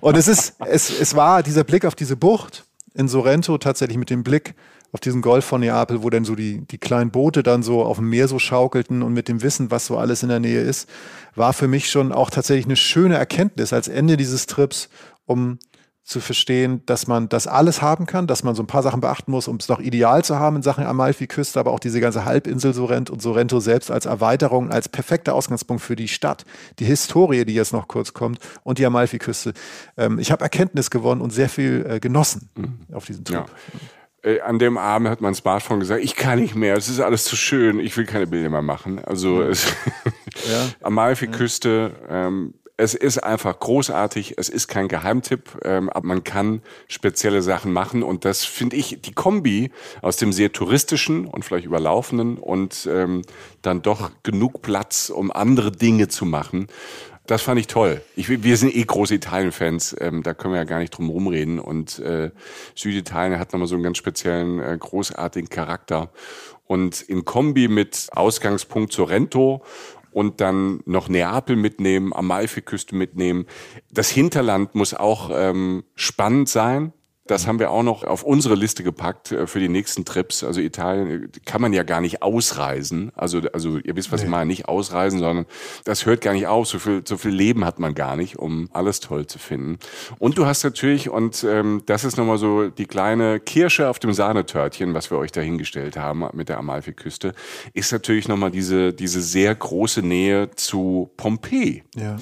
Und es ist, es, es war dieser Blick auf diese Bucht, in Sorrento tatsächlich mit dem Blick auf diesen Golf von Neapel, wo dann so die, die kleinen Boote dann so auf dem Meer so schaukelten und mit dem Wissen, was so alles in der Nähe ist, war für mich schon auch tatsächlich eine schöne Erkenntnis als Ende dieses Trips, um zu verstehen, dass man das alles haben kann, dass man so ein paar Sachen beachten muss, um es doch ideal zu haben in Sachen Amalfi-Küste, aber auch diese ganze Halbinsel Sorrent und Sorrento selbst als Erweiterung, als perfekter Ausgangspunkt für die Stadt, die Historie, die jetzt noch kurz kommt und die Amalfi-Küste. Ähm, ich habe Erkenntnis gewonnen und sehr viel äh, genossen mhm. auf diesem Trip. Ja äh, an dem Abend hat mein Smartphone gesagt, ich kann nicht mehr, es ist alles zu schön, ich will keine Bilder mehr machen. Also ja. Amalfi-Küste, ähm, es ist einfach großartig. Es ist kein Geheimtipp, ähm, aber man kann spezielle Sachen machen. Und das finde ich, die Kombi aus dem sehr touristischen und vielleicht überlaufenden und ähm, dann doch genug Platz, um andere Dinge zu machen. Das fand ich toll. Ich, wir sind eh große Italien-Fans, ähm, da können wir ja gar nicht drum rumreden. Und äh, Süditalien hat nochmal so einen ganz speziellen, äh, großartigen Charakter. Und in Kombi mit Ausgangspunkt Sorrento und dann noch Neapel mitnehmen, Amalfiküste mitnehmen. Das Hinterland muss auch ähm, spannend sein. Das haben wir auch noch auf unsere Liste gepackt äh, für die nächsten Trips. Also Italien äh, kann man ja gar nicht ausreisen. Also, also ihr wisst, was nee. ich meine, nicht ausreisen, sondern das hört gar nicht auf. So viel, so viel Leben hat man gar nicht, um alles toll zu finden. Und du hast natürlich, und ähm, das ist nochmal so die kleine Kirsche auf dem Sahnetörtchen, was wir euch da hingestellt haben mit der Amalfiküste, ist natürlich nochmal diese, diese sehr große Nähe zu Pompeji. Ja.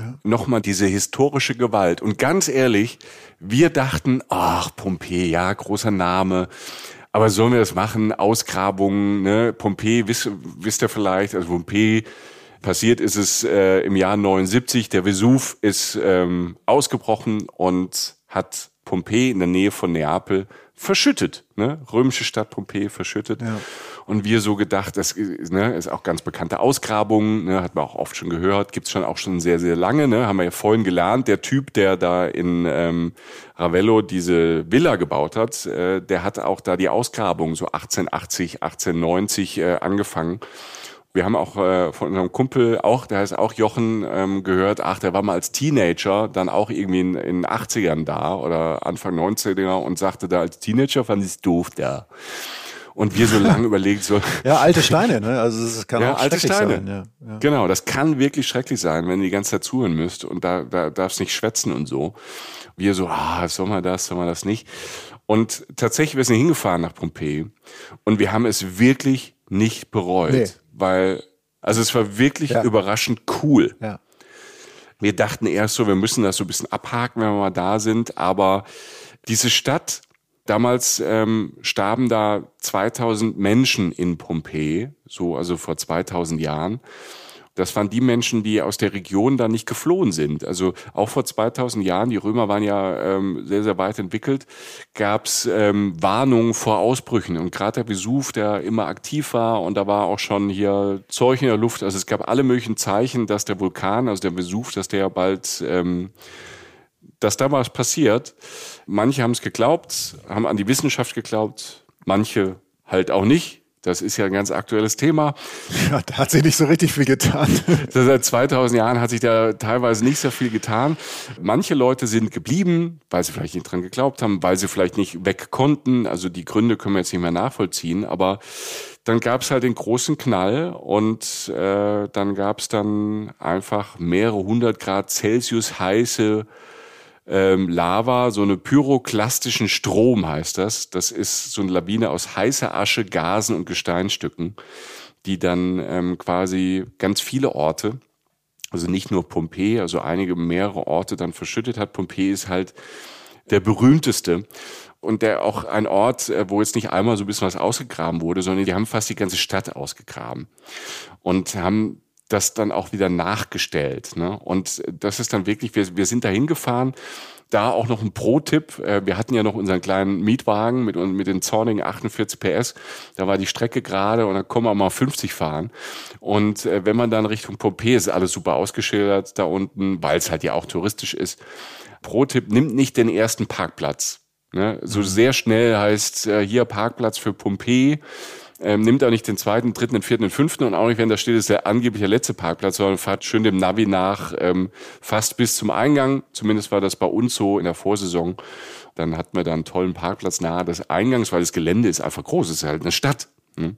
Ja. Nochmal diese historische Gewalt. Und ganz ehrlich, wir dachten, ach, Pompeji, ja, großer Name. Aber sollen wir das machen? Ausgrabungen, ne? Pompeji, wisst, wisst ihr vielleicht, also Pompeji, passiert ist es äh, im Jahr 79, der Vesuv ist ähm, ausgebrochen und hat Pompeji in der Nähe von Neapel verschüttet. Ne? Römische Stadt Pompeji verschüttet. Ja. Und wir so gedacht, das ne, ist auch ganz bekannte Ausgrabungen, ne, hat man auch oft schon gehört, gibt's schon auch schon sehr, sehr lange, ne, haben wir ja vorhin gelernt. Der Typ, der da in ähm, Ravello diese Villa gebaut hat, äh, der hat auch da die Ausgrabung so 1880, 1890 äh, angefangen. Wir haben auch äh, von unserem Kumpel, auch, der heißt auch Jochen, ähm, gehört, ach, der war mal als Teenager dann auch irgendwie in, in 80ern da oder Anfang 90er und sagte da als Teenager fand ich es doof da und wir so lange überlegt so. Ja, alte Steine, ne? Also es kann ja, auch alte Steine. sein. Ja, ja. Genau, das kann wirklich schrecklich sein, wenn ihr die ganze Zeit zuhören müsst und da, da darfst nicht schwätzen und so. Wir so, ah, soll man das, soll man das nicht? Und tatsächlich, wir sind hingefahren nach Pompeji und wir haben es wirklich nicht bereut, nee. Weil, also es war wirklich ja. überraschend cool. Ja. Wir dachten erst so, wir müssen das so ein bisschen abhaken, wenn wir mal da sind, aber diese Stadt Damals ähm, starben da 2000 Menschen in Pompeji, so also vor 2000 Jahren. Das waren die Menschen, die aus der Region da nicht geflohen sind. Also auch vor 2000 Jahren, die Römer waren ja ähm, sehr, sehr weit entwickelt, gab es ähm, Warnungen vor Ausbrüchen. Und gerade der Vesuv, der immer aktiv war und da war auch schon hier Zeug in der Luft. Also es gab alle möglichen Zeichen, dass der Vulkan, also der Vesuv, dass der bald... Ähm, dass da was passiert. Manche haben es geglaubt, haben an die Wissenschaft geglaubt, manche halt auch nicht. Das ist ja ein ganz aktuelles Thema. Ja, da hat sich nicht so richtig viel getan. Seit 2000 Jahren hat sich da teilweise nicht so viel getan. Manche Leute sind geblieben, weil sie vielleicht nicht dran geglaubt haben, weil sie vielleicht nicht weg konnten. Also die Gründe können wir jetzt nicht mehr nachvollziehen. Aber dann gab es halt den großen Knall und äh, dann gab es dann einfach mehrere hundert Grad Celsius heiße ähm, Lava, so eine pyroklastischen Strom heißt das. Das ist so eine Lawine aus heißer Asche, Gasen und Gesteinstücken, die dann ähm, quasi ganz viele Orte, also nicht nur Pompeji, also einige mehrere Orte dann verschüttet hat. Pompeji ist halt der berühmteste und der auch ein Ort, äh, wo jetzt nicht einmal so ein bisschen was ausgegraben wurde, sondern die haben fast die ganze Stadt ausgegraben und haben das dann auch wieder nachgestellt. Ne? Und das ist dann wirklich, wir, wir sind da hingefahren. Da auch noch ein Pro-Tipp. Äh, wir hatten ja noch unseren kleinen Mietwagen mit, mit den Zorning 48 PS. Da war die Strecke gerade und dann kommen wir mal 50 fahren. Und äh, wenn man dann Richtung Pompeii ist alles super ausgeschildert da unten, weil es halt ja auch touristisch ist. Pro-Tipp, nimmt nicht den ersten Parkplatz. Ne? So mhm. sehr schnell heißt äh, hier Parkplatz für Pompeii ähm, nimmt auch nicht den zweiten, dritten, den vierten, den fünften und auch nicht, wenn da steht, ist der angeblich der letzte Parkplatz, sondern fahrt schön dem Navi nach, ähm, fast bis zum Eingang. Zumindest war das bei uns so in der Vorsaison. Dann hatten wir da einen tollen Parkplatz nahe des Eingangs, weil das Gelände ist einfach groß, es ist halt eine Stadt. Hm.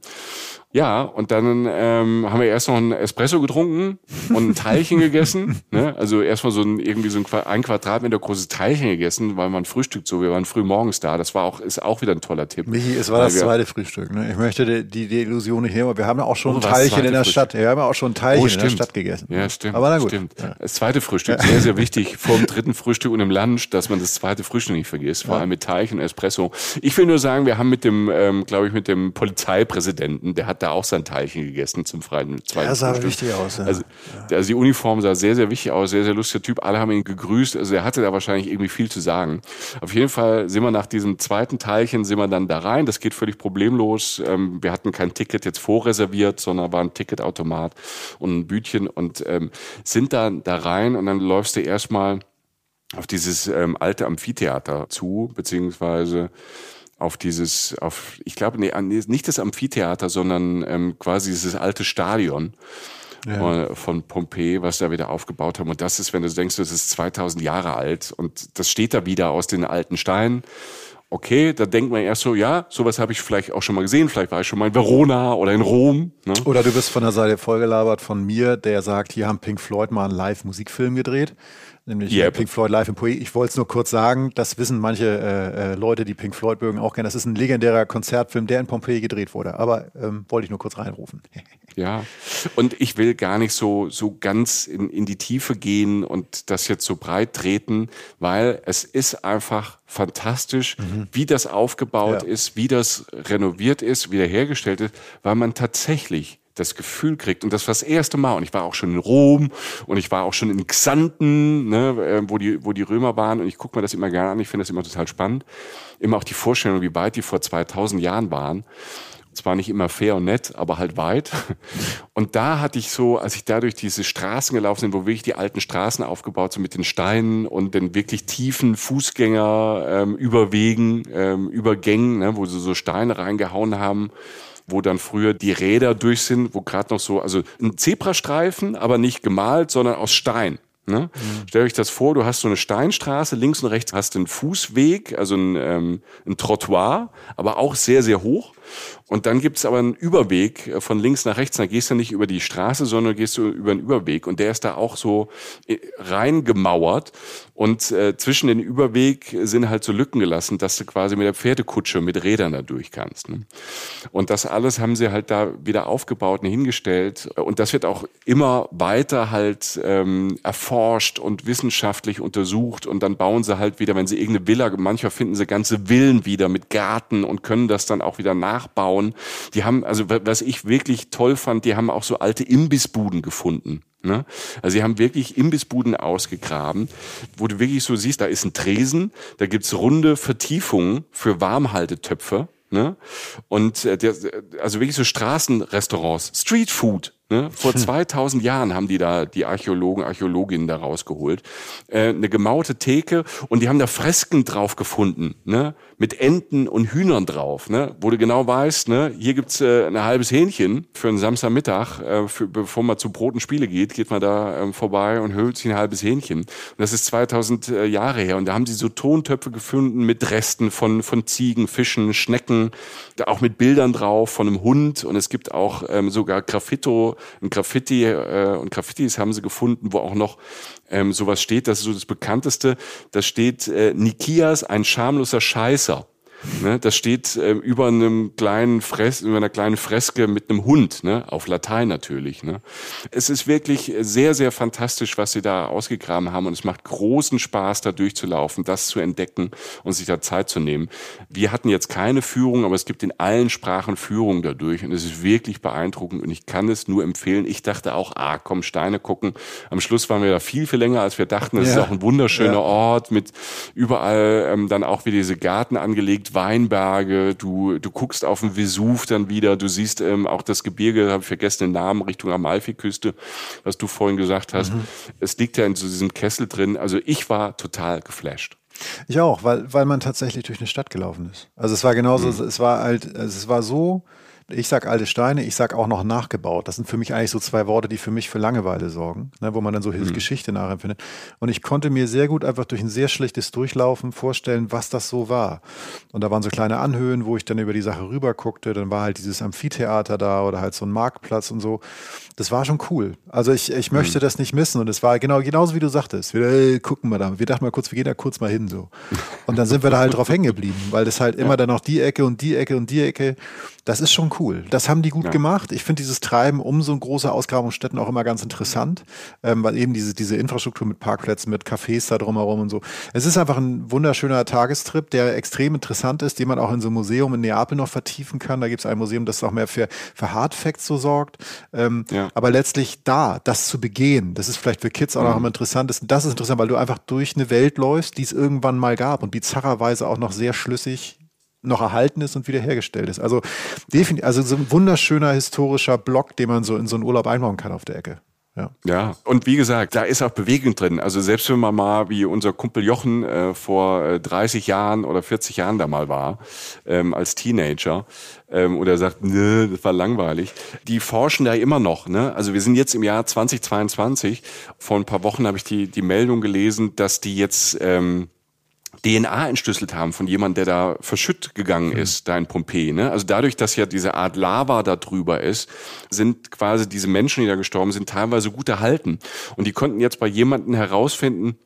Ja, und dann ähm, haben wir erst noch ein Espresso getrunken und ein Teilchen gegessen. Ne? Also erstmal so ein irgendwie so ein, ein Quadratmeter großes Teilchen gegessen, weil man frühstückt so. Wir waren früh morgens da. Das war auch ist auch wieder ein toller Tipp. Michi, es war das zweite Frühstück. Ne? Ich möchte die, die, die Illusion nicht nehmen, aber wir haben ja auch schon oh, ein Teilchen in der Stadt. Wir haben ja auch schon ein Teilchen oh, in der Stadt gegessen. Ja, stimmt. Aber na gut. Stimmt. Ja. Das zweite Frühstück sehr sehr wichtig vor dem dritten Frühstück und im Lunch, dass man das zweite Frühstück nicht vergisst. Vor allem mit Teilchen Espresso. Ich will nur sagen, wir haben mit dem, ähm, glaube ich, mit dem Polizeipräsidenten, der hat da auch sein Teilchen gegessen zum freien zweiten Ja, sah wichtig aus. Ja. Also, also, die Uniform sah sehr, sehr wichtig aus, sehr, sehr lustiger Typ. Alle haben ihn gegrüßt. Also er hatte da wahrscheinlich irgendwie viel zu sagen. Auf jeden Fall sind wir nach diesem zweiten Teilchen, sind wir dann da rein. Das geht völlig problemlos. Ähm, wir hatten kein Ticket jetzt vorreserviert, sondern war ein Ticketautomat und ein Bütchen und ähm, sind dann da rein und dann läufst du erstmal auf dieses ähm, alte Amphitheater zu, beziehungsweise auf dieses, auf, ich glaube, nee, nicht das Amphitheater, sondern ähm, quasi dieses alte Stadion. ja. Äh, von Pompeji, was da wieder aufgebaut haben. Und das ist, wenn du denkst, das ist 2000 Jahre alt und das steht da wieder aus den alten Steinen okay, da denkt man erst so, ja, sowas habe ich vielleicht auch schon mal gesehen, vielleicht war ich schon mal in Verona oder in Rom. Ne? Oder du bist von der Seite vollgelabert von mir, der sagt, hier haben Pink Floyd mal einen Live-Musikfilm gedreht nämlich yep. Pink Floyd Live in Poe. Ich wollte es nur kurz sagen, das wissen manche äh, äh, Leute, die Pink Floyd mögen, auch kennen. Das ist ein legendärer Konzertfilm, der in Pompeji gedreht wurde. Aber ähm, wollte ich nur kurz reinrufen. ja, und ich will gar nicht so, so ganz in, in die Tiefe gehen und das jetzt so breit treten, weil es ist einfach fantastisch, mhm. wie das aufgebaut ja. ist, wie das renoviert ist, wiederhergestellt ist, weil man tatsächlich das Gefühl kriegt, und das war das erste Mal, und ich war auch schon in Rom und ich war auch schon in Xanten, ne, äh, wo, die, wo die Römer waren, und ich gucke mir das immer gerne an, ich finde das immer total spannend. Immer auch die Vorstellung, wie weit die vor 2000 Jahren waren. Zwar nicht immer fair und nett, aber halt weit. Und da hatte ich so, als ich da durch diese Straßen gelaufen bin, wo wirklich die alten Straßen aufgebaut sind mit den Steinen und den wirklich tiefen Fußgänger ähm, Überwegen, ähm, Übergängen, ne, wo sie so Steine reingehauen haben wo dann früher die Räder durch sind, wo gerade noch so, also ein Zebrastreifen, aber nicht gemalt, sondern aus Stein. Ne? Mhm. Stellt euch das vor, du hast so eine Steinstraße, links und rechts hast du einen Fußweg, also ein, ähm, ein Trottoir, aber auch sehr, sehr hoch. Und dann gibt's aber einen Überweg äh, von links nach rechts. Da gehst du nicht über die Straße, sondern gehst du über einen Überweg. Und der ist da auch so äh, reingemauert. Und äh, zwischen den Überweg sind halt so Lücken gelassen, dass du quasi mit der Pferdekutsche mit Rädern da durch kannst. Ne? Und das alles haben sie halt da wieder aufgebaut und hingestellt. Und das wird auch immer weiter halt ähm, erforscht und wissenschaftlich untersucht. Und dann bauen sie halt wieder, wenn sie irgendeine Villa, manchmal finden sie ganze Villen wieder mit Garten und können das dann auch wieder nachbauen. Die haben, also was ich wirklich toll fand, die haben auch so alte Imbissbuden gefunden. Ne? Also sie haben wirklich Imbissbuden ausgegraben, wo du wirklich so siehst, da ist ein Tresen, da gibt's runde Vertiefungen für Warmhaltetöpfe. Ne? Und äh, der, also wirklich so Straßenrestaurants, Street Food, Ne? Vor 2000 hm. Jahren haben die da die Archäologen, Archäologinnen da rausgeholt. Äh, eine gemaute Theke und die haben da Fresken drauf gefunden, ne? mit Enten und Hühnern drauf, ne? wo du genau weißt, ne? hier gibt's äh, ein halbes Hähnchen für einen Samstagmittag, äh, für, bevor man zu Brot und Spiele geht, geht man da ähm, vorbei und höhlt sich ein halbes Hähnchen. Und das ist 2000 äh, Jahre her und da haben sie so Tontöpfe gefunden mit Resten von, von Ziegen, Fischen, Schnecken, auch mit Bildern drauf von einem Hund und es gibt auch ähm, sogar Graffito, ein Graffiti äh, und Graffitis haben sie gefunden, wo auch noch ähm, sowas steht. Das ist so das bekannteste. Da steht äh, Nikias, ein schamloser Scheißer. Ne, das steht äh, über einem kleinen Fres über einer kleinen Freske mit einem Hund, ne, auf Latein natürlich. Ne. Es ist wirklich sehr, sehr fantastisch, was sie da ausgegraben haben und es macht großen Spaß, da durchzulaufen, das zu entdecken und sich da Zeit zu nehmen. Wir hatten jetzt keine Führung, aber es gibt in allen Sprachen Führungen dadurch und es ist wirklich beeindruckend und ich kann es nur empfehlen. Ich dachte auch, ah, komm, Steine gucken. Am Schluss waren wir da viel, viel länger, als wir dachten. Es ja. ist auch ein wunderschöner ja. Ort mit überall ähm, dann auch wieder diese Garten angelegt Weinberge, du, du guckst auf den Vesuv dann wieder, du siehst ähm, auch das Gebirge, habe ich vergessen den Namen, Richtung Amalfiküste, was du vorhin gesagt hast. Mhm. Es liegt ja in so diesem Kessel drin. Also ich war total geflasht. Ich auch, weil, weil man tatsächlich durch eine Stadt gelaufen ist. Also es war genauso, mhm. es war halt, also es war so ich sag alte Steine, ich sag auch noch nachgebaut. Das sind für mich eigentlich so zwei Worte, die für mich für Langeweile sorgen, ne, wo man dann so mhm. Geschichte nachempfindet. Und ich konnte mir sehr gut einfach durch ein sehr schlechtes Durchlaufen vorstellen, was das so war. Und da waren so kleine Anhöhen, wo ich dann über die Sache rüber guckte. Dann war halt dieses Amphitheater da oder halt so ein Marktplatz und so. Das war schon cool. Also ich, ich möchte mhm. das nicht missen. Und es war genau genauso wie du sagtest. Wir ey, gucken wir da. Wir dachten mal kurz, wir gehen da kurz mal hin so. Und dann sind wir da halt drauf hängen geblieben, weil das halt immer dann noch die Ecke und die Ecke und die Ecke. Das ist schon cool. Das haben die gut ja. gemacht. Ich finde dieses Treiben um so große Ausgrabungsstätten auch immer ganz interessant, ähm, weil eben diese, diese Infrastruktur mit Parkplätzen, mit Cafés da drumherum und so. Es ist einfach ein wunderschöner Tagestrip, der extrem interessant ist, den man auch in so einem Museum in Neapel noch vertiefen kann. Da gibt es ein Museum, das auch mehr für, für Hardfacts so sorgt. Ähm, ja. Aber letztlich da, das zu begehen, das ist vielleicht für Kids auch mhm. noch am interessantesten. Das ist interessant, weil du einfach durch eine Welt läufst, die es irgendwann mal gab und bizarrerweise auch noch sehr schlüssig noch erhalten ist und wiederhergestellt ist. Also definitiv, also so ein wunderschöner historischer Block, den man so in so einen Urlaub einbauen kann auf der Ecke. Ja. ja, und wie gesagt, da ist auch Bewegung drin. Also selbst wenn man mal, wie unser Kumpel Jochen äh, vor äh, 30 Jahren oder 40 Jahren da mal war, ähm, als Teenager, ähm, oder sagt, nö, das war langweilig. Die forschen da immer noch. Ne? Also wir sind jetzt im Jahr 2022. Vor ein paar Wochen habe ich die, die Meldung gelesen, dass die jetzt ähm, DNA entschlüsselt haben von jemandem, der da verschütt gegangen mhm. ist, da in Pompeji. Ne? Also dadurch, dass ja diese Art Lava da drüber ist, sind quasi diese Menschen, die da gestorben sind, teilweise gut erhalten. Und die konnten jetzt bei jemandem herausfinden,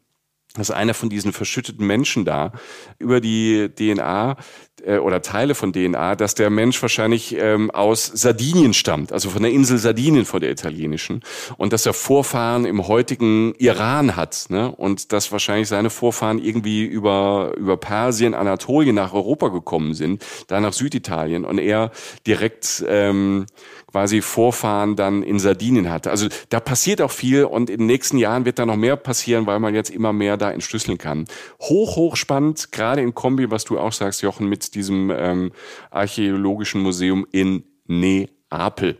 dass einer von diesen verschütteten Menschen da über die DNA äh, oder Teile von DNA, dass der Mensch wahrscheinlich ähm, aus Sardinien stammt, also von der Insel Sardinien, von der italienischen, und dass er Vorfahren im heutigen Iran hat, ne? und dass wahrscheinlich seine Vorfahren irgendwie über über Persien, Anatolien nach Europa gekommen sind, da nach Süditalien und er direkt ähm, quasi Vorfahren dann in Sardinien hatte. Also da passiert auch viel und in den nächsten Jahren wird da noch mehr passieren, weil man jetzt immer mehr da entschlüsseln kann. Hoch, hoch spannend, gerade in Kombi, was du auch sagst, Jochen, mit diesem ähm, archäologischen Museum in Neapel.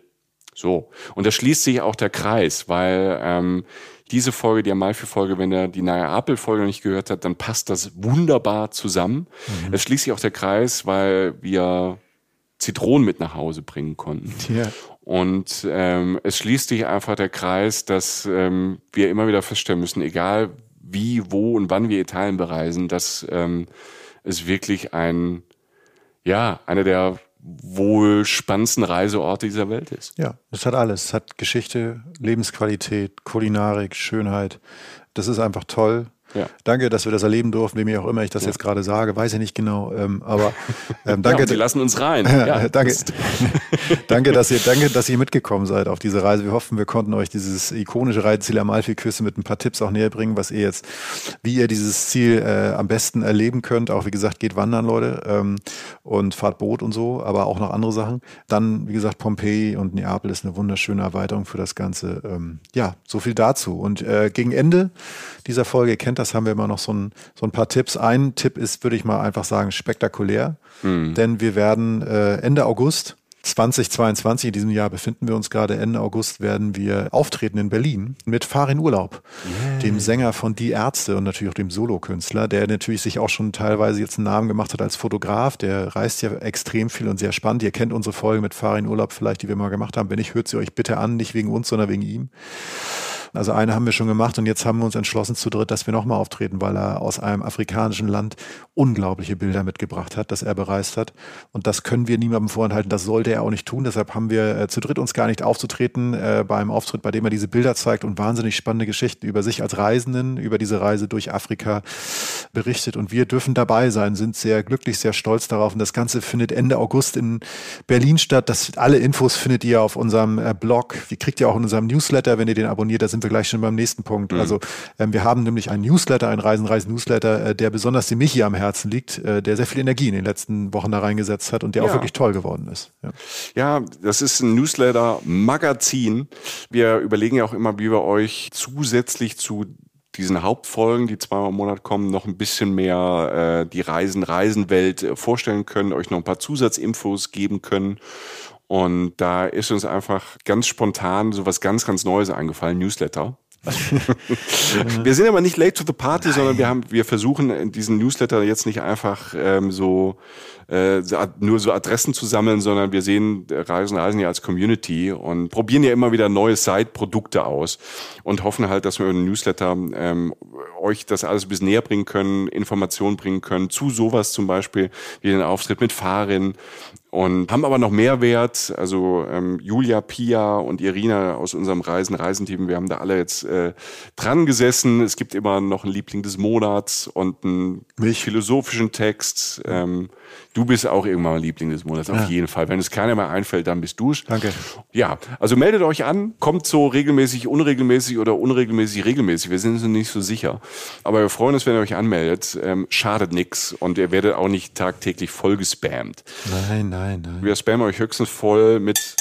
So. Und da schließt sich auch der Kreis, weil ähm, diese Folge, die Amalfi-Folge, wenn er die Neapel-Folge nicht gehört hat, dann passt das wunderbar zusammen. Mhm. Es schließt sich auch der Kreis, weil wir Zitronen mit nach Hause bringen konnten. Ja. Und ähm, es schließt sich einfach der Kreis, dass ähm, wir immer wieder feststellen müssen, egal wie, wo und wann wir Italien bereisen, dass ähm, es wirklich ein, ja, einer der wohl spannendsten Reiseorte dieser Welt ist. Ja, es hat alles. Es hat Geschichte, Lebensqualität, Kulinarik, Schönheit. Das ist einfach toll. Ja. Danke, dass wir das erleben durften, wem auch immer ich das ja. jetzt gerade sage, weiß ich nicht genau. Ähm, aber ähm, danke. Ja, Sie lassen uns rein. ja, danke. danke, dass ihr, danke, dass ihr mitgekommen seid auf diese Reise. Wir hoffen, wir konnten euch dieses ikonische Reiseziel Amalfi-Küste mit ein paar Tipps auch näher bringen, was ihr jetzt, wie ihr dieses Ziel äh, am besten erleben könnt. Auch wie gesagt, geht wandern, Leute, ähm, und fahrt Boot und so, aber auch noch andere Sachen. Dann, wie gesagt, Pompeji und Neapel ist eine wunderschöne Erweiterung für das Ganze. Ähm, ja, so viel dazu. Und äh, gegen Ende dieser Folge kennt das das haben wir immer noch so ein, so ein paar Tipps. Ein Tipp ist, würde ich mal einfach sagen, spektakulär, mhm. denn wir werden äh, Ende August 2022, in diesem Jahr befinden wir uns gerade, Ende August werden wir auftreten in Berlin mit Farin Urlaub, yeah. dem Sänger von Die Ärzte und natürlich auch dem Solokünstler, der natürlich sich auch schon teilweise jetzt einen Namen gemacht hat als Fotograf. Der reist ja extrem viel und sehr spannend. Ihr kennt unsere Folge mit Farin Urlaub vielleicht, die wir mal gemacht haben. Wenn nicht, hört sie euch bitte an, nicht wegen uns, sondern wegen ihm. Also eine haben wir schon gemacht und jetzt haben wir uns entschlossen zu dritt, dass wir nochmal auftreten, weil er aus einem afrikanischen Land unglaubliche Bilder mitgebracht hat, das er bereist hat. Und das können wir niemandem vorenthalten. Das sollte er auch nicht tun. Deshalb haben wir äh, zu dritt uns gar nicht aufzutreten äh, bei einem Auftritt, bei dem er diese Bilder zeigt und wahnsinnig spannende Geschichten über sich als Reisenden, über diese Reise durch Afrika berichtet. Und wir dürfen dabei sein, sind sehr glücklich, sehr stolz darauf. Und das Ganze findet Ende August in Berlin statt. Das, alle Infos findet ihr auf unserem äh, Blog. Die kriegt ihr auch in unserem Newsletter, wenn ihr den abonniert. Da sind wir wir gleich schon beim nächsten Punkt. Mhm. Also ähm, wir haben nämlich einen Newsletter, einen Reisen, Reisen Newsletter, äh, der besonders dem Michi am Herzen liegt, äh, der sehr viel Energie in den letzten Wochen da reingesetzt hat und der ja. auch wirklich toll geworden ist. Ja. ja, das ist ein Newsletter-Magazin. Wir überlegen ja auch immer, wie wir euch zusätzlich zu diesen Hauptfolgen, die zweimal im Monat kommen, noch ein bisschen mehr äh, die Reisen, Reisenwelt äh, vorstellen können, euch noch ein paar Zusatzinfos geben können. Und da ist uns einfach ganz spontan so was ganz, ganz Neues eingefallen, Newsletter. wir sind aber nicht late to the party, Nein. sondern wir haben, wir versuchen diesen Newsletter jetzt nicht einfach ähm, so äh, nur so Adressen zu sammeln, sondern wir sehen Reisen Reisen ja als Community und probieren ja immer wieder neue Side-Produkte aus und hoffen halt, dass wir über den Newsletter ähm, euch das alles ein bisschen näher bringen können, Informationen bringen können zu sowas zum Beispiel wie den Auftritt mit Fahrerinnen und haben aber noch mehr Wert. Also ähm, Julia, Pia und Irina aus unserem Reisen-Reisenteam, wir haben da alle jetzt äh, dran gesessen. Es gibt immer noch einen Liebling des Monats und einen Mich. philosophischen Text. Ähm, Du bist auch irgendwann mal Liebling des Monats, auf ja. jeden Fall. Wenn es keiner mehr einfällt, dann bist du's. Danke. Ja, also meldet euch an, kommt so regelmäßig, unregelmäßig oder unregelmäßig, regelmäßig. Wir sind uns nicht so sicher. Aber wir freuen uns, wenn ihr euch anmeldet. Ähm, schadet nix und ihr werdet auch nicht tagtäglich voll gespammt. Nein, nein, nein. Wir spammen euch höchstens voll mit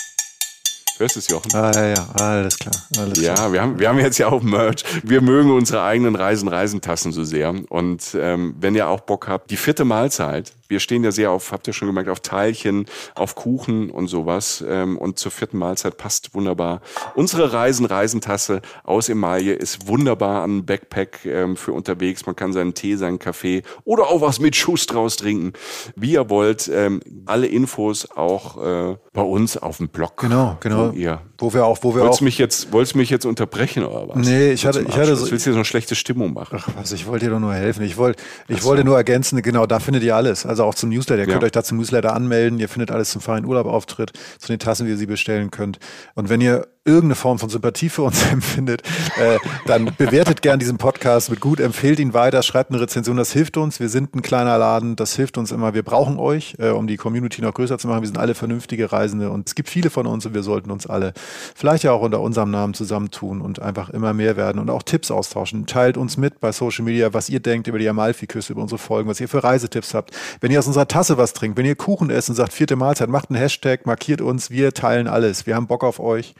Hörst du es, Jochen? Ah, ja, ja, alles klar. Alles ja, klar. Wir, haben, wir haben jetzt ja auch Merch. Wir mögen unsere eigenen Reisen, Reisentassen so sehr. Und ähm, wenn ihr auch Bock habt, die vierte Mahlzeit, wir stehen ja sehr auf, habt ihr schon gemerkt, auf Teilchen, auf Kuchen und sowas. Ähm, und zur vierten Mahlzeit passt wunderbar. Unsere Reisen, Reisentasse aus Emaille ist wunderbar an Backpack ähm, für unterwegs. Man kann seinen Tee, seinen Kaffee oder auch was mit Schuss draus trinken, wie ihr wollt. Ähm, alle Infos auch äh, bei uns auf dem Blog. Genau, genau. Wo, ihr wo wir auch, wo wir wolltest auch. Mich jetzt, wolltest du mich jetzt unterbrechen oder was? Nee, ich hatte, ich hatte so. Willst du so eine schlechte Stimmung machen? Ach was, ich wollte dir doch nur helfen. Ich wollte, ich wollte nur ergänzen, genau, da findet ihr alles. Also auch zum Newsletter. Ihr könnt euch da zum Newsletter anmelden. Ihr findet alles zum Verein Urlaubauftritt, zu den Tassen, wie ihr sie bestellen könnt. Und wenn ihr irgendeine Form von Sympathie für uns empfindet, äh, dann bewertet gern diesen Podcast mit gut, empfehlt ihn weiter, schreibt eine Rezension, das hilft uns. Wir sind ein kleiner Laden, das hilft uns immer. Wir brauchen euch, äh, um die Community noch größer zu machen. Wir sind alle vernünftige Reisende und es gibt viele von uns und wir sollten uns alle vielleicht ja auch unter unserem Namen zusammentun und einfach immer mehr werden und auch Tipps austauschen. Teilt uns mit bei Social Media, was ihr denkt über die Amalfi-Küste, über unsere Folgen, was ihr für Reisetipps habt. Wenn ihr aus unserer Tasse was trinkt, wenn ihr Kuchen esst und sagt vierte Mahlzeit, macht einen Hashtag, markiert uns, wir teilen alles. Wir haben Bock auf euch.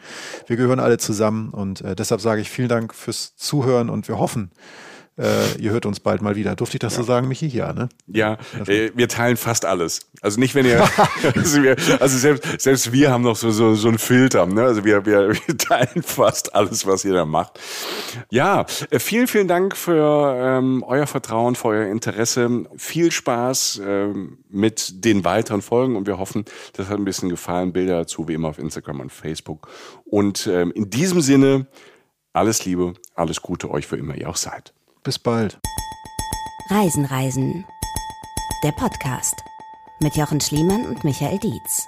Wir gehören alle zusammen und äh, deshalb sage ich vielen Dank fürs Zuhören und wir hoffen, äh, ihr hört uns bald mal wieder. Durfte ich das ja. so sagen, Michi? Ja, ne? Ja, äh, wir teilen fast alles. Also nicht, wenn ihr, also, wir, also selbst, selbst wir haben noch so, so, so einen Filter, ne? Also wir, wir, wir teilen fast alles, was ihr da macht. Ja, äh, vielen, vielen Dank für ähm, euer Vertrauen, für euer Interesse. Viel Spaß ähm, mit den weiteren Folgen und wir hoffen, das hat ein bisschen gefallen. Bilder dazu wie immer auf Instagram und Facebook. Und ähm, in diesem Sinne, alles Liebe, alles Gute euch, für immer ihr auch seid. Bis bald. Reisen, Reisen. Der Podcast mit Jochen Schliemann und Michael Dietz.